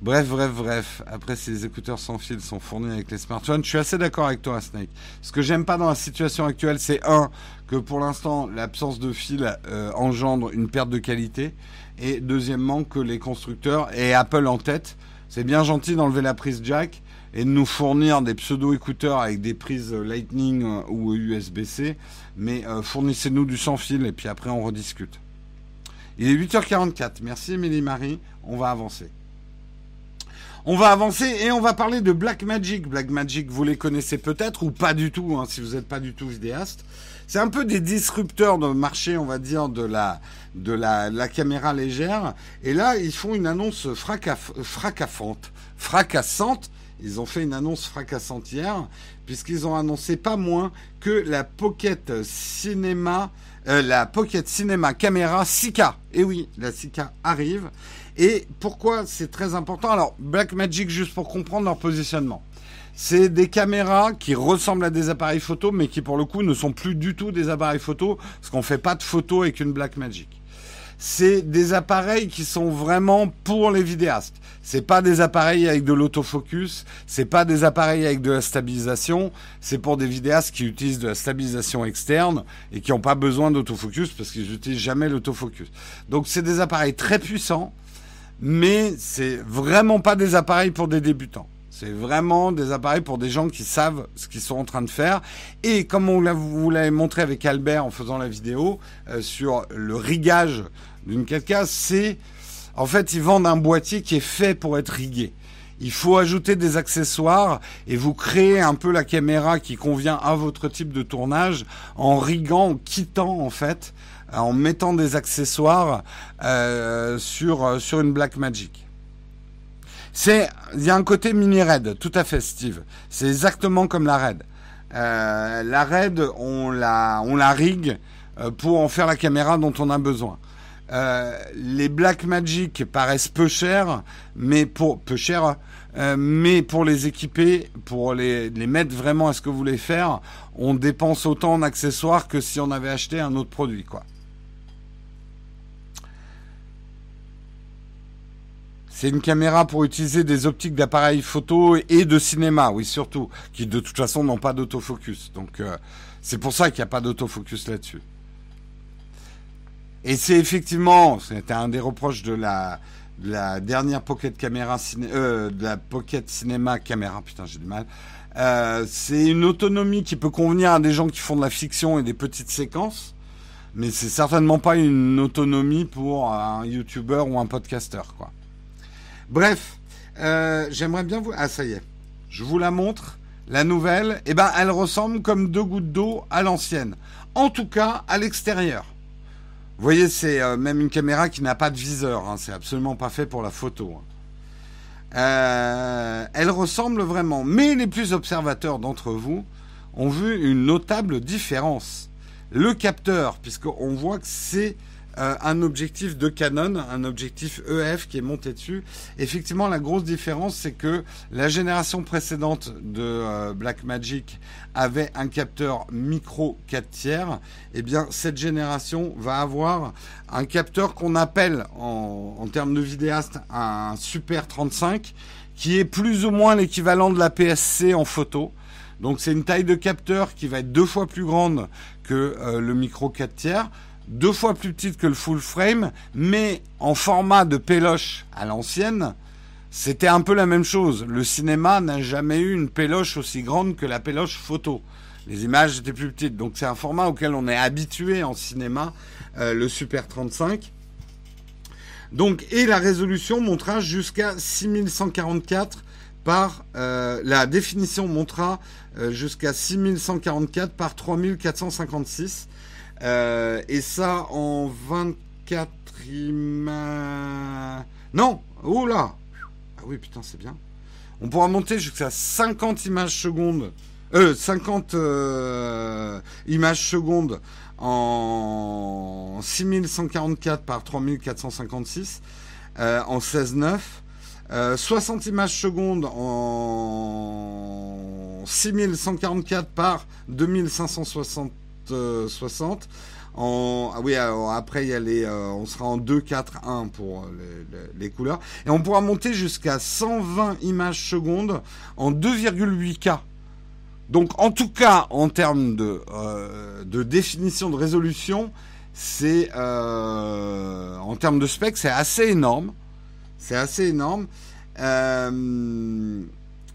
Bref, bref, bref. Après, si les écouteurs sans fil sont fournis avec les smartphones, je suis assez d'accord avec toi, Snake. Ce que j'aime pas dans la situation actuelle, c'est un, que pour l'instant, l'absence de fil euh, engendre une perte de qualité. Et deuxièmement, que les constructeurs, et Apple en tête, C'est bien gentil d'enlever la prise jack et de nous fournir des pseudo-écouteurs avec des prises Lightning ou USB-C, mais fournissez-nous du sans fil et puis après on rediscute. Il est 8h44. Merci Émilie Marie. On va avancer. On va avancer et on va parler de Black Magic. Black Magic, vous les connaissez peut-être ou pas du tout, hein, si vous n'êtes pas du tout vidéaste. C'est un peu des disrupteurs de marché, on va dire, de la, de la, caméra légère. Et là, ils font une annonce fracassante. Fracassante. Ils ont fait une annonce fracassante hier, puisqu'ils ont annoncé pas moins que la Pocket Cinéma, euh, la Pocket Cinéma Caméra 6K. Et oui, la 6K arrive. Et pourquoi c'est très important? Alors, Blackmagic, juste pour comprendre leur positionnement. C'est des caméras qui ressemblent à des appareils photo, mais qui pour le coup ne sont plus du tout des appareils photo, parce qu'on fait pas de photos avec une Blackmagic. C'est des appareils qui sont vraiment pour les vidéastes. C'est pas des appareils avec de l'autofocus, c'est pas des appareils avec de la stabilisation, c'est pour des vidéastes qui utilisent de la stabilisation externe et qui n'ont pas besoin d'autofocus parce qu'ils n'utilisent jamais l'autofocus. Donc c'est des appareils très puissants mais c'est vraiment pas des appareils pour des débutants. C'est vraiment des appareils pour des gens qui savent ce qu'ils sont en train de faire. Et comme on vous l'avez montré avec Albert en faisant la vidéo euh, sur le rigage d'une 4K, c'est en fait ils vendent un boîtier qui est fait pour être rigué. Il faut ajouter des accessoires et vous créez un peu la caméra qui convient à votre type de tournage en riguant, en quittant en fait en mettant des accessoires euh, sur, euh, sur une Black Magic. C'est, il y a un côté mini RAID, tout à fait, Steve. C'est exactement comme la RAID. Euh, la RAID, on la, on la rigue pour en faire la caméra dont on a besoin. Les Black Magic paraissent peu chers, mais pour peu chers, mais pour les équiper, pour les, mettre vraiment à ce que vous voulez faire, on dépense autant en accessoires que si on avait acheté un autre produit. C'est une caméra pour utiliser des optiques d'appareil photo et de cinéma, oui surtout, qui de toute façon n'ont pas d'autofocus. Donc euh, c'est pour ça qu'il n'y a pas d'autofocus là-dessus. Et c'est effectivement, c'était un des reproches de la, la dernière Pocket caméra euh, de la Pocket Cinéma caméra, putain j'ai du mal. Euh, c'est une autonomie qui peut convenir à des gens qui font de la fiction et des petites séquences, mais c'est certainement pas une autonomie pour un YouTuber ou un podcaster, quoi. Bref, euh, j'aimerais bien vous... Ah, ça y est. Je vous la montre. La nouvelle, eh ben, elle ressemble comme deux gouttes d'eau à l'ancienne. En tout cas, à l'extérieur. Voyez, c'est euh, même une caméra qui n'a pas de viseur. Hein. C'est absolument pas fait pour la photo. Hein. Euh, elle ressemble vraiment. Mais les plus observateurs d'entre vous ont vu une notable différence. Le capteur, puisqu'on voit que c'est euh, un objectif de Canon, un objectif EF qui est monté dessus. Effectivement, la grosse différence, c'est que la génération précédente de euh, Blackmagic avait un capteur micro 4 tiers. Eh bien, cette génération va avoir un capteur qu'on appelle en, termes de vidéaste un Super 35, qui est plus ou moins l'équivalent de la PSC en photo. Donc c'est une taille de capteur qui va être deux fois plus grande que euh, le micro 4 tiers deux fois plus petite que le full frame, mais en format de péloche à l'ancienne, c'était un peu la même chose. Le cinéma n'a jamais eu une péloche aussi grande que la péloche photo. Les images étaient plus petites. Donc c'est un format auquel on est habitué en cinéma, euh, le Super 35. Donc, et la résolution montera jusqu'à 6144 par euh, la définition montera euh, jusqu'à 6144 par 3456 euh, et ça en 24 images. Non Oh là Ah oui, putain, c'est bien. On pourra monter jusqu'à 50 images secondes. Euh, 50 euh, images secondes en 6144 par 3456 euh, en 16.9. 60 images secondes en 6144 par 2560 60. En, ah oui, après, il y a les, euh, on sera en 2, 4, 1 pour les, couleurs. Et on pourra monter jusqu'à 120 images secondes en 2,8K. Donc, en tout cas, en termes de, euh, de définition de résolution, c'est euh, en termes de spec, c'est assez énorme. C'est assez énorme.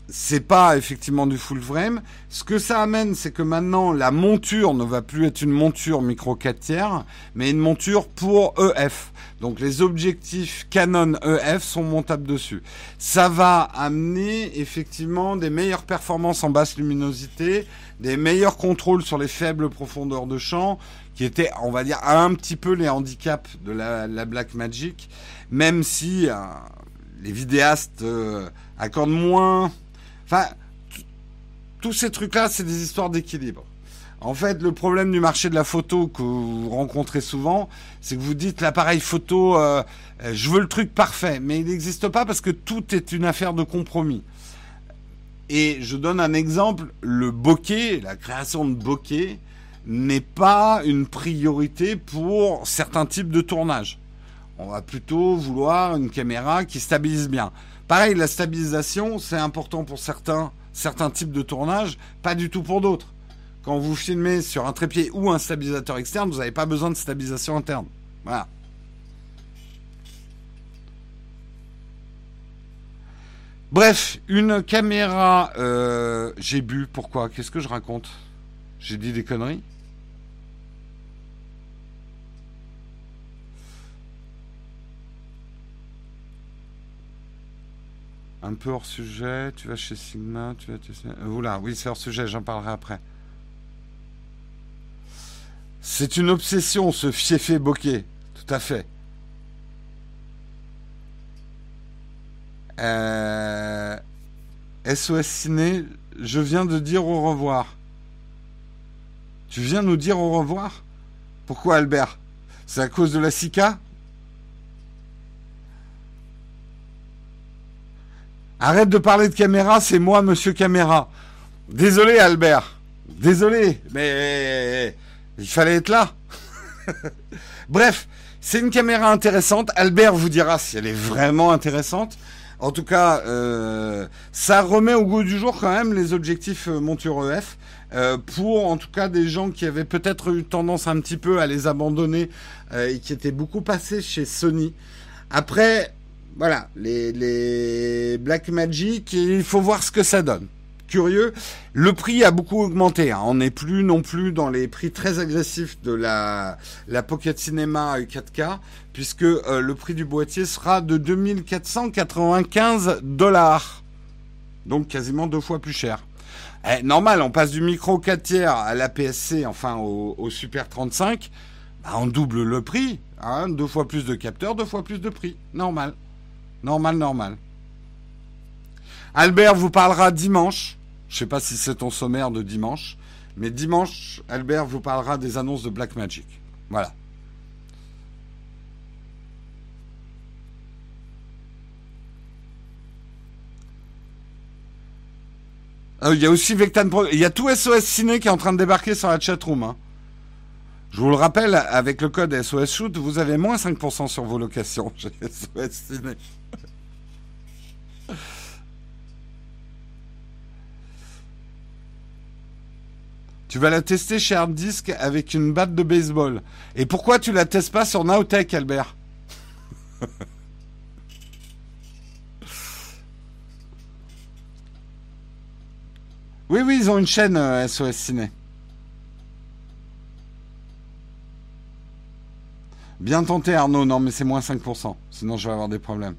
C'est pas effectivement du full frame. Ce que ça amène, c'est que maintenant la monture ne va plus être une monture micro 4 tiers, mais une monture pour EF. Donc les objectifs Canon EF sont montables dessus. Ça va amener effectivement des meilleures performances en basse luminosité, des meilleurs contrôles sur les faibles profondeurs de champ, qui étaient, on va dire, un petit peu les handicaps de la, la Black Magic, même si euh, les vidéastes euh, accordent moins Enfin, tous ces trucs-là, c'est des histoires d'équilibre. En fait, le problème du marché de la photo que vous rencontrez souvent, c'est que vous dites l'appareil photo, euh, euh, je veux le truc parfait, mais il n'existe pas parce que tout est une affaire de compromis. Et je donne un exemple, le bokeh, la création de bokeh, n'est pas une priorité pour certains types de tournage. On va plutôt vouloir une caméra qui stabilise bien. Pareil, la stabilisation, c'est important pour certains, certains types de tournage, pas du tout pour d'autres. Quand vous filmez sur un trépied ou un stabilisateur externe, vous n'avez pas besoin de stabilisation interne. Voilà. Bref, une caméra. Euh, j'ai bu. Pourquoi? Qu'est-ce que je raconte? J'ai dit des conneries? Un peu hors sujet, tu vas chez Sigma, tu vas... Tu Oula, oui, c'est hors sujet, j'en parlerai après. C'est une obsession, ce fiefé bokeh. Tout à fait. Euh... SOS Ciné, je viens de dire au revoir. Tu viens nous dire au revoir? Pourquoi Albert? C'est à cause de la SICA Arrête de parler de caméra, c'est moi, monsieur caméra. Désolé, Albert. Désolé, mais il fallait être là. Bref, c'est une caméra intéressante. Albert vous dira si elle est vraiment intéressante. En tout cas, euh, ça remet au goût du jour quand même les objectifs euh, monture EF. Euh, pour en tout cas des gens qui avaient peut-être eu tendance un petit peu à les abandonner et qui étaient beaucoup passés chez Sony. Après, voilà, les, les Black Magic, il faut voir ce que ça donne. Curieux, le prix a beaucoup augmenté. Hein. On n'est plus non plus dans les prix très agressifs de la, la Pocket Cinema 4K, puisque euh, le prix du boîtier sera de 2495 dollars. Donc quasiment deux fois plus cher. Eh, normal, on passe du micro 4 tiers à la PSC, enfin au, Super 35, bah, on double le prix. Hein. deux fois plus de capteurs, deux fois plus de prix. Normal. Normal, normal. Albert vous parlera dimanche. Je ne sais pas si c'est ton sommaire de dimanche. Mais dimanche, Albert vous parlera des annonces de Black Magic. Voilà. Euh, il y a aussi Vectan Pro. Il y a tout SOS Ciné qui est en train de débarquer sur la chatroom. Hein. Je vous le rappelle, avec le code SOS Shoot, vous avez moins 5% sur vos locations chez SOS Ciné. Tu vas la tester chez Hard Disk avec une batte de baseball. Et pourquoi tu la testes pas sur Nowtech, Albert Oui, oui, ils ont une chaîne SOS euh, Ciné. Bien tenté, Arnaud. Non, mais c'est moins 5%. Sinon, je vais avoir des problèmes.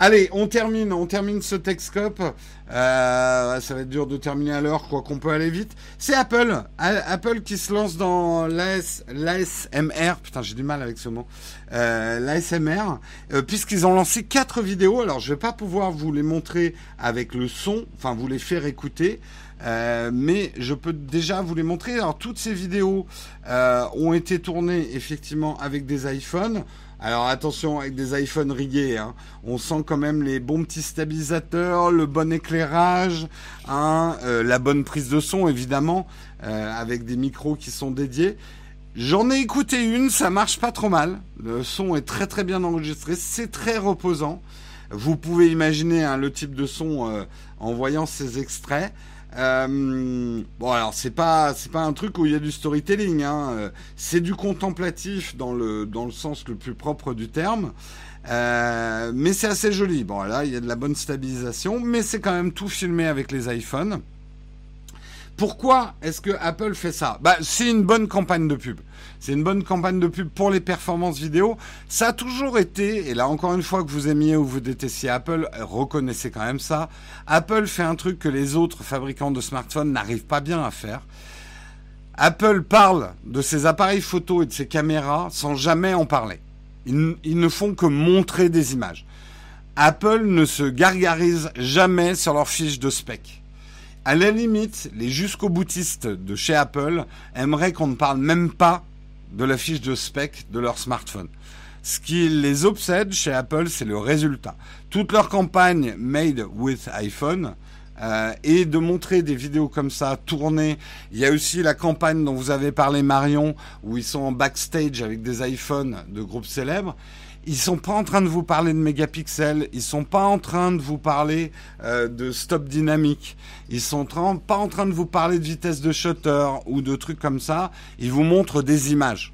Allez, on termine, on termine ce Techscope. Euh, ça va être dur de terminer à l'heure, quoi qu'on peut aller vite. C'est Apple, Apple qui se lance dans l'ASMR. Putain, j'ai du mal avec ce mot. Euh, L'ASMR, euh, puisqu'ils ont lancé quatre vidéos. Alors, je vais pas pouvoir vous les montrer avec le son, enfin vous les faire écouter. Euh, mais je peux déjà vous les montrer. Alors toutes ces vidéos euh, ont été tournées effectivement avec des iPhones. Alors attention avec des iPhones rigués, hein. on sent quand même les bons petits stabilisateurs, le bon éclairage, hein, euh, la bonne prise de son évidemment, euh, avec des micros qui sont dédiés. J'en ai écouté une, ça marche pas trop mal. Le son est très très bien enregistré, c'est très reposant. Vous pouvez imaginer hein, le type de son euh, en voyant ces extraits. Euh, bon alors c'est pas c'est pas un truc où il y a du storytelling, hein. c'est du contemplatif dans le dans le sens le plus propre du terme. Euh, mais c'est assez joli. Bon là il y a de la bonne stabilisation, mais c'est quand même tout filmé avec les iPhones. Pourquoi est-ce que Apple fait ça Bah c'est une bonne campagne de pub. C'est une bonne campagne de pub pour les performances vidéo. Ça a toujours été, et là encore une fois que vous aimiez ou vous détestiez Apple, reconnaissez quand même ça. Apple fait un truc que les autres fabricants de smartphones n'arrivent pas bien à faire. Apple parle de ses appareils photo et de ses caméras sans jamais en parler. Ils, ils ne font que montrer des images. Apple ne se gargarise jamais sur leurs fiches de spec. À la limite, les jusqu'au boutistes de chez Apple aimeraient qu'on ne parle même pas de la fiche de spec de leur smartphone. Ce qui les obsède chez Apple, c'est le résultat. Toute leur campagne Made with iPhone euh, et de montrer des vidéos comme ça tournées. Il y a aussi la campagne dont vous avez parlé Marion, où ils sont en backstage avec des iPhones de groupes célèbres. Ils sont pas en train de vous parler de mégapixels, ils sont pas en train de vous parler euh, de stop dynamique, ils sont pas en train de vous parler de vitesse de shutter ou de trucs comme ça, ils vous montrent des images.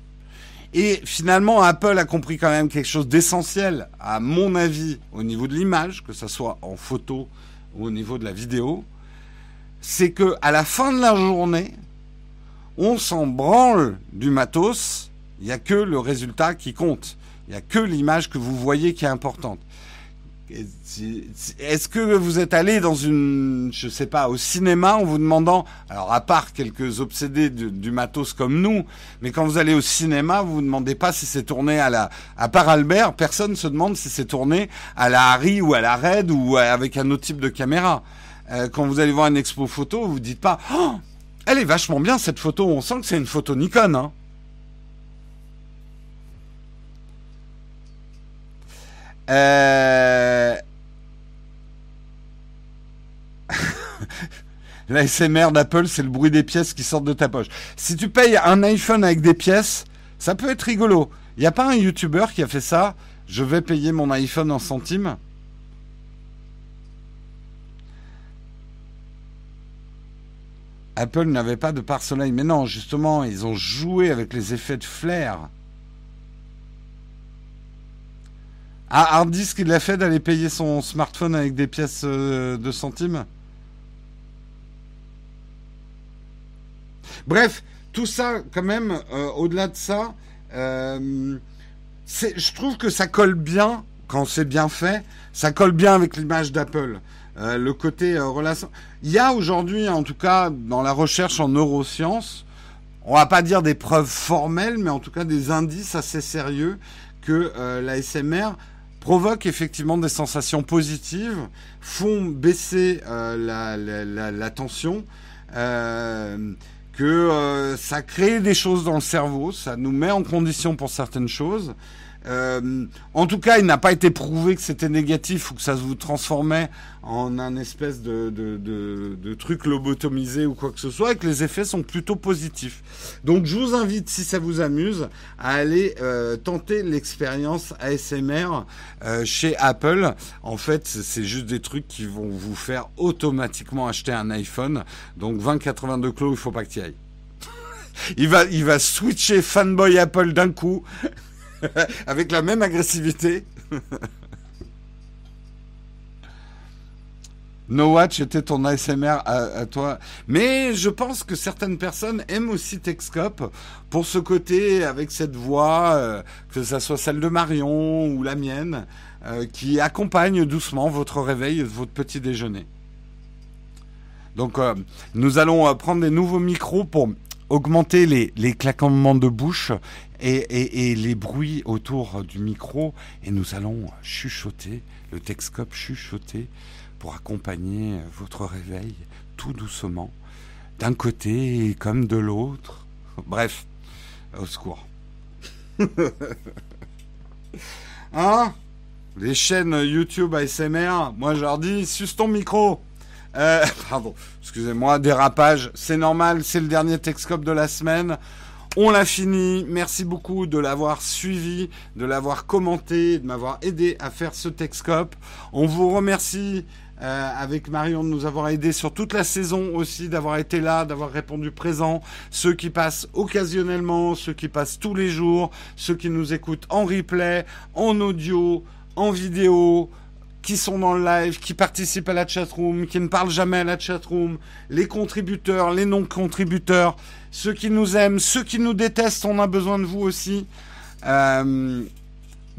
Et finalement, Apple a compris quand même quelque chose d'essentiel, à mon avis, au niveau de l'image, que ce soit en photo ou au niveau de la vidéo, c'est que à la fin de la journée, on s'en branle du matos, il n'y a que le résultat qui compte. Il n'y a que l'image que vous voyez qui est importante. Est-ce que vous êtes allé dans une, je sais pas, au cinéma en vous demandant, alors à part quelques obsédés du, matos comme nous, mais quand vous allez au cinéma, vous vous demandez pas si c'est tourné à la, à part Albert, personne se demande si c'est tourné à la Harry ou à la Red ou avec un autre type de caméra. Euh, quand vous allez voir une expo photo, vous dites pas, oh, elle est vachement bien cette photo, on sent que c'est une photo Nikon, hein. Euh... La d'Apple, c'est le bruit des pièces qui sortent de ta poche. Si tu payes un iPhone avec des pièces, ça peut être rigolo. Il n'y a pas un YouTuber qui a fait ça Je vais payer mon iPhone en centimes Apple n'avait pas de pare-soleil. Mais non, justement, ils ont joué avec les effets de flair. Ah, Harddisk, il a fait d'aller payer son smartphone avec des pièces euh, de centimes Bref, tout ça, quand même, euh, au-delà de ça, euh, je trouve que ça colle bien, quand c'est bien fait, ça colle bien avec l'image d'Apple. le côté relation. Il y a aujourd'hui, en tout cas, dans la recherche en neurosciences, on va pas dire des preuves formelles, mais en tout cas des indices assez sérieux que la SMR provoquent effectivement des sensations positives, font baisser euh, la, tension, euh, que euh, ça crée des choses dans le cerveau, ça nous met en condition pour certaines choses. Euh, en tout cas, il n'a pas été prouvé que c'était négatif ou que ça vous transformait en un espèce de, de, de, de, truc lobotomisé ou quoi que ce soit, et que les effets sont plutôt positifs. Donc, je vous invite, si ça vous amuse, à aller euh, tenter l'expérience ASMR euh, chez Apple. En fait, c'est juste des trucs qui vont vous faire automatiquement acheter un iPhone. Donc, 2082 clos, il faut pas que tu ailles. il va, il va switcher fanboy Apple d'un coup. avec la même agressivité. No Watch était ton ASMR à, toi. Mais je pense que certaines personnes aiment aussi Texcope pour ce côté avec cette voix, euh, que ce soit celle de Marion ou la mienne, euh, qui accompagne doucement votre réveil, votre petit déjeuner. Donc euh, nous allons prendre des nouveaux micros pour augmenter les, les claquements de bouche et, les bruits autour du micro et nous allons chuchoter, le Texcope chuchoter pour accompagner votre réveil tout doucement, d'un côté comme de l'autre. Bref, au secours. hein? Les chaînes YouTube ASMR, moi je leur dis, suce ton micro. Euh, pardon, excusez-moi, dérapage, c'est normal, c'est le dernier Texcope de la semaine. On l'a fini. Merci beaucoup de l'avoir suivi, de l'avoir commenté, de m'avoir aidé à faire ce Texcope. On vous remercie euh, avec Marion de nous avoir aidés sur toute la saison aussi, d'avoir été là, d'avoir répondu présent, ceux qui passent occasionnellement, ceux qui passent tous les jours, ceux qui nous écoutent en replay, en audio, en vidéo, qui sont dans le live, qui participent à la chatroom, qui ne parlent jamais à la chatroom, les contributeurs, les non-contributeurs, ceux qui nous aiment, ceux qui nous détestent, on a besoin de vous aussi. Euh,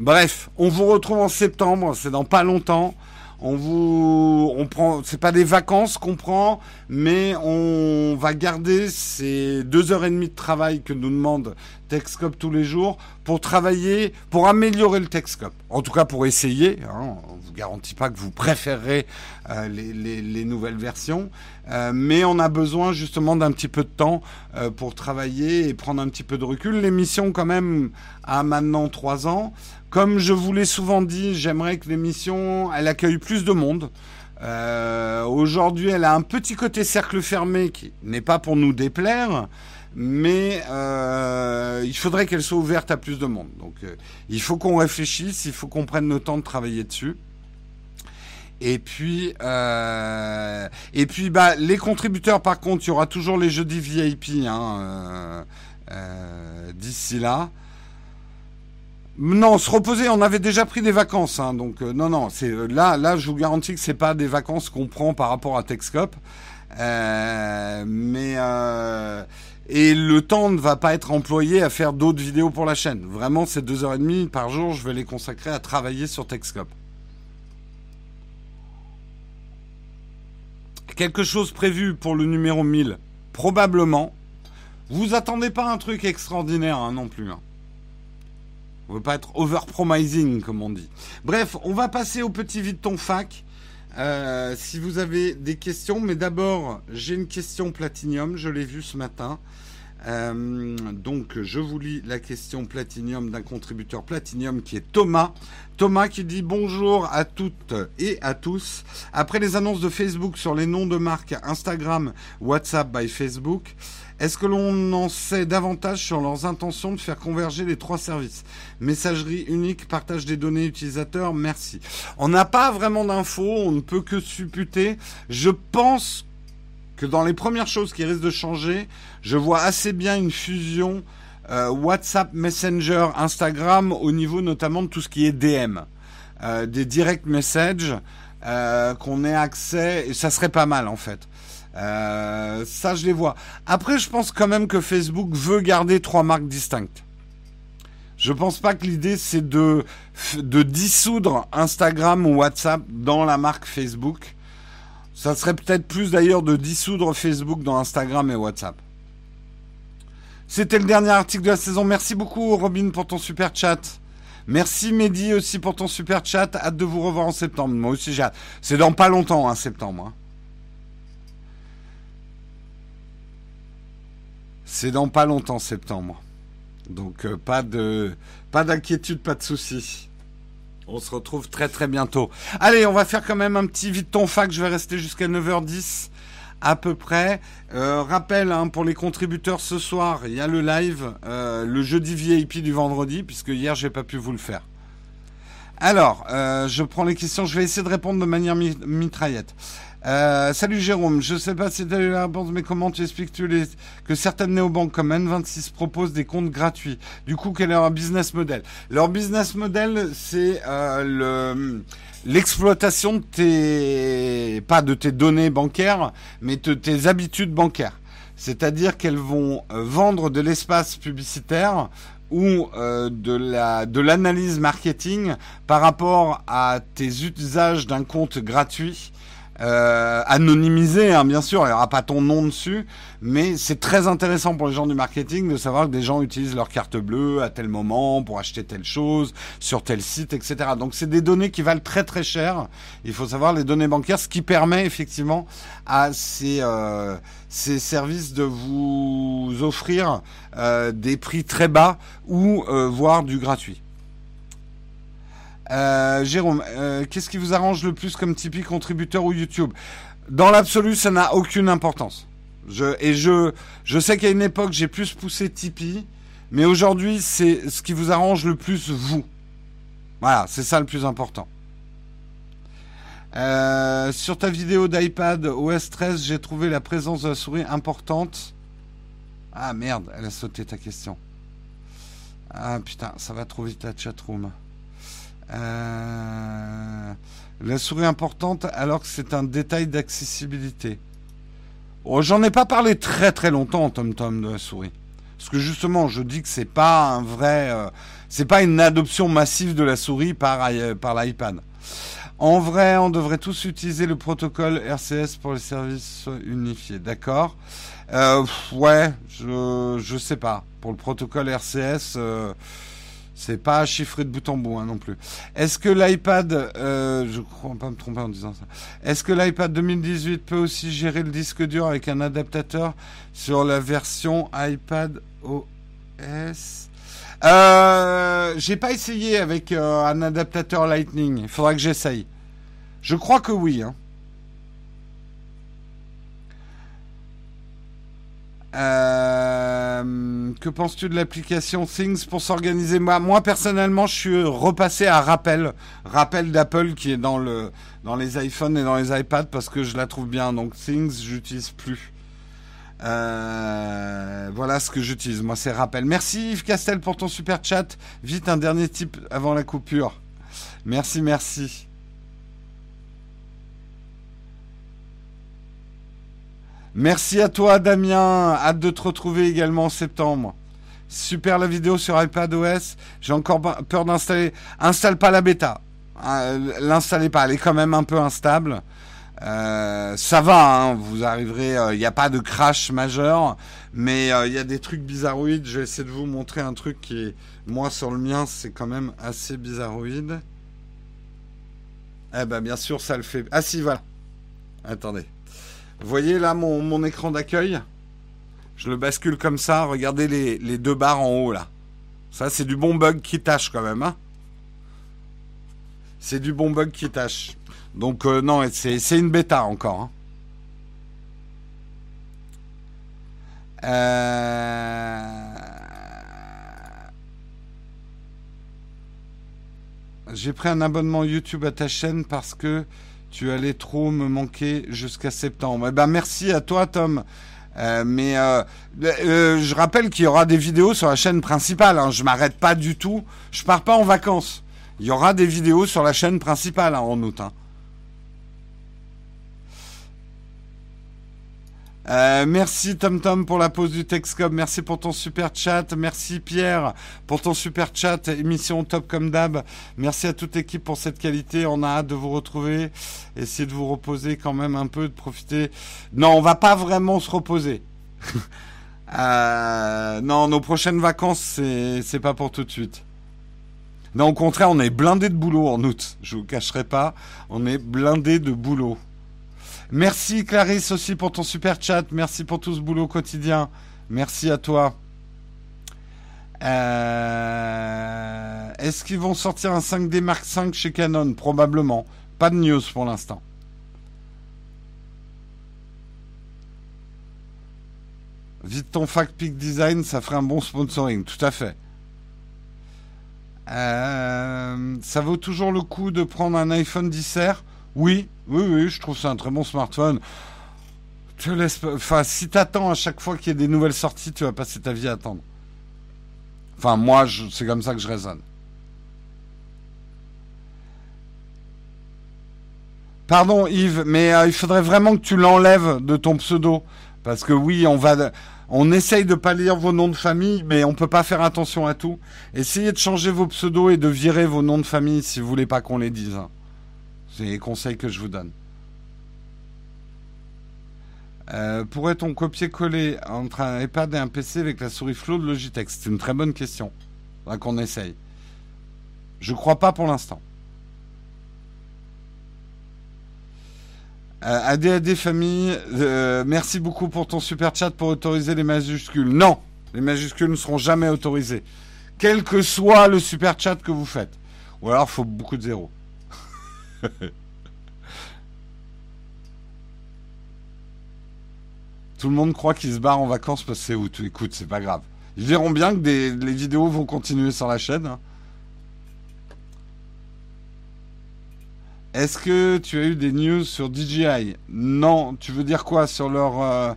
bref, on vous retrouve en septembre, c'est dans pas longtemps on vous, on prend, c'est pas des vacances qu'on prend, mais on va garder ces deux heures et demie de travail que nous demande Texcop tous les jours pour travailler, pour améliorer le Texcop. En tout cas, pour essayer. Hein, on vous garantit pas que vous préférerez euh, les, nouvelles versions, euh, mais on a besoin justement d'un petit peu de temps euh, pour travailler et prendre un petit peu de recul. L'émission, quand même, a maintenant trois ans. Comme je vous l'ai souvent dit, j'aimerais que l'émission, elle accueille plus de monde. Euh, aujourd'hui, elle a un petit côté cercle fermé qui n'est pas pour nous déplaire, mais euh, il faudrait qu'elle soit ouverte à plus de monde. Donc, euh, il faut qu'on réfléchisse, il faut qu'on prenne le temps de travailler dessus. Et puis, et puis, bah, les contributeurs, par contre, il y aura toujours les jeudis VIP hein, d'ici là. Non, se reposer, on avait déjà pris des vacances, hein, donc euh, non, non, c'est euh, là, là, je vous garantis que c'est pas des vacances qu'on prend par rapport à Texcop, euh, mais et le temps ne va pas être employé à faire d'autres vidéos pour la chaîne. Vraiment, ces deux heures et demie par jour, je vais les consacrer à travailler sur Texcop. Quelque chose prévu pour le numéro 1000 Probablement. Vous attendez pas un truc extraordinaire hein, non plus. Hein. On veut pas être over-promising, comme on dit. Bref, on va passer au petit vide ton fac. Euh, si vous avez des questions, mais d'abord, j'ai une question Platinium, je l'ai vue ce matin. Euh, donc, je vous lis la question Platinium d'un contributeur Platinium qui est Thomas. Thomas qui dit bonjour à toutes et à tous. Après les annonces de Facebook sur les noms de marques Instagram, WhatsApp by Facebook, est-ce que l'on en sait davantage sur leurs intentions de faire converger les trois services? Messagerie unique, partage des données utilisateurs, merci. On n'a pas vraiment d'infos, on ne peut que supputer. Je pense que dans les premières choses qui risquent de changer, je vois assez bien une fusion euh, WhatsApp, Messenger, Instagram au niveau notamment de tout ce qui est DM, euh, des direct messages euh, qu'on ait accès, et ça serait pas mal en fait. Euh, ça, je les vois. Après, je pense quand même que Facebook veut garder trois marques distinctes. Je pense pas que l'idée c'est de, dissoudre Instagram ou WhatsApp dans la marque Facebook. Ça serait peut-être plus d'ailleurs de dissoudre Facebook dans Instagram et WhatsApp. C'était le dernier article de la saison. Merci beaucoup Robin pour ton super chat. Merci Mehdi aussi pour ton super chat. Hâte de vous revoir en septembre. Moi aussi j'ai hâte. C'est dans pas longtemps, hein, septembre. Hein. C'est dans pas longtemps septembre. Donc euh, pas de pas d'inquiétude, pas de soucis. On se retrouve très très bientôt. Allez, on va faire quand même un petit vite ton fac. Je vais rester jusqu'à 9h10 à peu près. Euh, rappel hein, pour les contributeurs ce soir, il y a le live, euh, le jeudi VIP du vendredi, puisque hier j'ai pas pu vous le faire. Alors, je prends les questions. Je vais essayer de répondre de manière mitraillette. Euh, salut Jérôme, je sais pas si tu as eu la réponse, mais comment tu expliques que certaines néobanques comme N26 proposent des comptes gratuits? Du coup, quel est leur business model? Leur business model, c'est euh, le l'exploitation de tes pas de tes données bancaires, mais de tes habitudes bancaires. C'est-à-dire qu'elles vont euh, vendre de l'espace publicitaire ou euh, de la de l'analyse marketing par rapport à tes usages d'un compte gratuit euh, anonymisé, hein, bien sûr, il n'y aura pas ton nom dessus, mais c'est très intéressant pour les gens du marketing de savoir que des gens utilisent leur carte bleue à tel moment pour acheter telle chose sur tel site, etc. Donc c'est des données qui valent très très cher. Il faut savoir les données bancaires, ce qui permet effectivement à ces, euh, ces services de vous offrir euh, des prix très bas ou euh, voire du gratuit. Euh, Jérôme, euh, qu'est-ce qui vous arrange le plus comme Tipeee contributeur ou YouTube? Dans l'absolu, ça n'a aucune importance. Et je, je sais qu'à une époque, j'ai plus poussé Tipeee, mais aujourd'hui, c'est ce qui vous arrange le plus, vous. Voilà, c'est ça le plus important. Euh, sur ta vidéo d'iPad OS 13, j'ai trouvé la présence de la souris importante. Ah merde, elle a sauté ta question. Ah putain, ça va trop vite la chatroom. Euh, la souris importante alors que c'est un détail d'accessibilité. Oh, J'en ai pas parlé très très longtemps, Tom Tom, de la souris. Parce que justement, je dis que c'est pas un vrai, euh, c'est pas une adoption massive de la souris par, par l'iPad. En vrai, on devrait tous utiliser le protocole RCS pour les services unifiés, d'accord? Euh, Ouais, je je sais pas. Pour le protocole RCS, euh, c'est pas chiffré de bout en bout hein, non plus. Est-ce que l'iPad, euh, je crois pas me tromper en disant ça. Est-ce que l'iPad 2018 peut aussi gérer le disque dur avec un adaptateur sur la version iPad OS euh, j'ai pas essayé avec euh, un adaptateur Lightning. Il faudra que j'essaye. Je crois que oui. Hein. Euh, que penses-tu de l'application Things pour s'organiser? Moi, moi, personnellement, je suis repassé à Rappel. Rappel d'Apple qui est dans, le, dans les iPhones et dans les iPads parce que je la trouve bien. Donc Things, j'utilise plus. Euh, voilà ce que j'utilise. Moi, c'est rappel. Merci Yves Castel pour ton super chat. Vite, un dernier type avant la coupure. Merci, merci. Merci à toi, Damien. Hâte de te retrouver également en septembre. Super la vidéo sur iPad OS. J'ai encore peur d'installer. Installe pas la bêta. Euh, l'installez pas. Elle est quand même un peu instable. Euh, ça va, hein, vous arriverez, il euh, n'y a pas de crash majeur, mais il y a des trucs bizarroïdes. Je vais essayer de vous montrer un truc qui est, moi sur le mien, c'est quand même assez bizarroïde. Eh ben bien sûr, ça le fait. Ah si, voilà. Attendez. Vous voyez là mon, écran d'accueil? Je le bascule comme ça. Regardez les, les, deux barres en haut là. Ça, c'est du bon bug qui tâche quand même. Hein c'est du bon bug qui tâche. Donc euh, non, c'est une bêta encore. Hein. Euh, j'ai pris un abonnement YouTube à ta chaîne parce que tu allais trop me manquer jusqu'à septembre. Eh ben merci à toi Tom. Euh, mais je rappelle qu'il y aura des vidéos sur la chaîne principale. Hein. Je m'arrête pas du tout. Je pars pas en vacances. Il y aura des vidéos sur la chaîne principale hein, en août. Hein. Euh, merci Tom Tom pour la pause du Texcom. Merci pour ton super chat. Merci Pierre pour ton super chat. Émission top comme d'hab. Merci à toute l'équipe pour cette qualité. On a hâte de vous retrouver. Essayez de vous reposer quand même un peu, de profiter. Non, on va pas vraiment se reposer. euh, non, nos prochaines vacances, c'est, pas pour tout de suite. Non, au contraire, on est blindé de boulot en août. Je vous cacherai pas. On est blindé de boulot. Merci Clarisse aussi pour ton super chat. Merci pour tout ce boulot quotidien. Merci à toi. Euh, est-ce qu'ils vont sortir un 5D Mark V chez Canon? Probablement. Pas de news pour l'instant. Vite ton fact design, ça ferait un bon sponsoring. Tout à fait. Euh, ça vaut toujours le coup de prendre un iPhone 10R oui, oui, oui, je trouve ça un très bon smartphone. Te laisse Enfin, si t'attends à chaque fois qu'il y ait des nouvelles sorties, tu vas passer ta vie à attendre. Enfin, moi, c'est comme ça que je raisonne. Pardon Yves, mais euh, il faudrait vraiment que tu l'enlèves de ton pseudo. Parce que oui, on va, on essaye de pas lire vos noms de famille, mais on peut pas faire attention à tout. Essayez de changer vos pseudos et de virer vos noms de famille si vous voulez pas qu'on les dise. C'est les conseils que je vous donne. Euh, pourrait-on copier-coller entre un iPad et un PC avec la souris Flow de Logitech? C'est une très bonne question. Faudra qu'on essaye. Je crois pas pour l'instant. Euh, ADAD famille, euh, merci beaucoup pour ton super chat pour autoriser les majuscules. Non, les majuscules ne seront jamais autorisées. Quel que soit le super chat que vous faites. Ou alors, il faut beaucoup de zéros. Tout le monde croit qu'il se barre en vacances parce que c'est août. Écoute, c'est pas grave. Ils verront bien que les vidéos vont continuer sur la chaîne. Hein. Est-ce que tu as eu des news sur DJI Non. Tu veux dire quoi sur leur euh,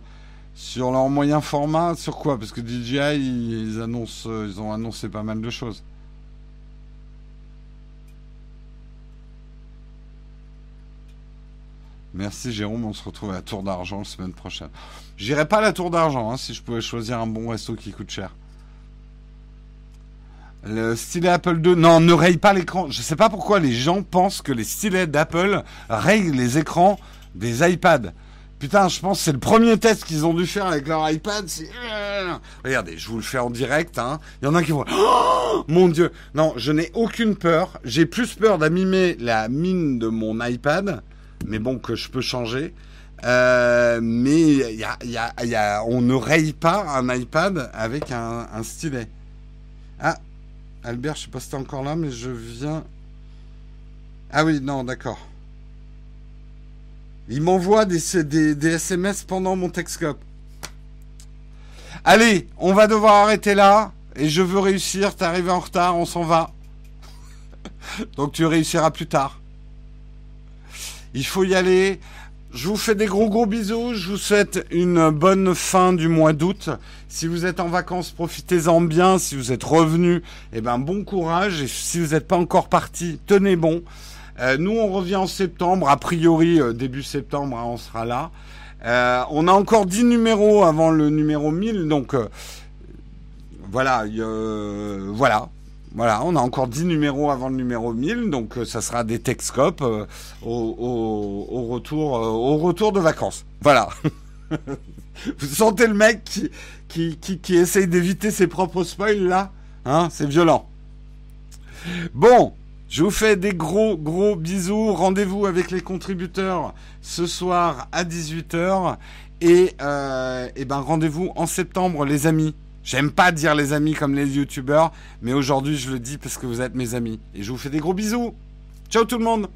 sur leur moyen format? Sur quoi? Parce que DJI ils annoncent, euh, ils ont annoncé pas mal de choses. Merci Jérôme, on se retrouve à la Tour d'Argent la semaine prochaine. J'irai pas à la Tour d'Argent hein, si je pouvais choisir un bon resto qui coûte cher. Le stylet Apple II, non, ne raye pas l'écran. Je sais pas pourquoi les gens pensent que les stylets d'Apple rayent les écrans des iPads. Putain, je pense que c'est le premier test qu'ils ont dû faire avec leur iPad. Regardez, je vous le fais en direct. Hein. Il y en a qui vont... Oh mon Dieu Non, je n'ai aucune peur. J'ai plus peur d'amimer la mine de mon iPad mais bon, que je peux changer. Euh, mais y a, y on ne raye pas un iPad avec un, stylet. Ah, Albert, je sais pas si t'es encore là, mais je viens. Ah oui, non, d'accord. Il m'envoie des, SMS pendant mon Texcope. Allez, on va devoir arrêter là. Et je veux réussir. T'es arrivé en retard, on s'en va. Donc tu réussiras plus tard. Il faut y aller. Je vous fais des gros gros bisous. Je vous souhaite une bonne fin du mois d'août. Si vous êtes en vacances, profitez-en bien. Si vous êtes revenu, eh ben bon courage. Et si vous n'êtes pas encore parti, tenez bon. Euh, nous, on revient en septembre. A priori, euh, début septembre, hein, on sera là. Euh, on a encore 10 numéros avant le numéro 1000. Donc, voilà. voilà. Voilà, on a encore 10 numéros avant le numéro 1000, donc euh, ça sera des Texcopes euh, au, retour, euh, au retour de vacances. Voilà. Vous sentez le mec qui, qui, essaye d'éviter ses propres spoils là? Hein C'est violent. Bon, je vous fais des gros gros bisous. Rendez-vous avec les contributeurs ce soir à 18h. Et, et ben rendez-vous en septembre les amis. J'aime pas dire les amis comme les youtubeurs, mais aujourd'hui je le dis parce que vous êtes mes amis. Et je vous fais des gros bisous. Ciao tout le monde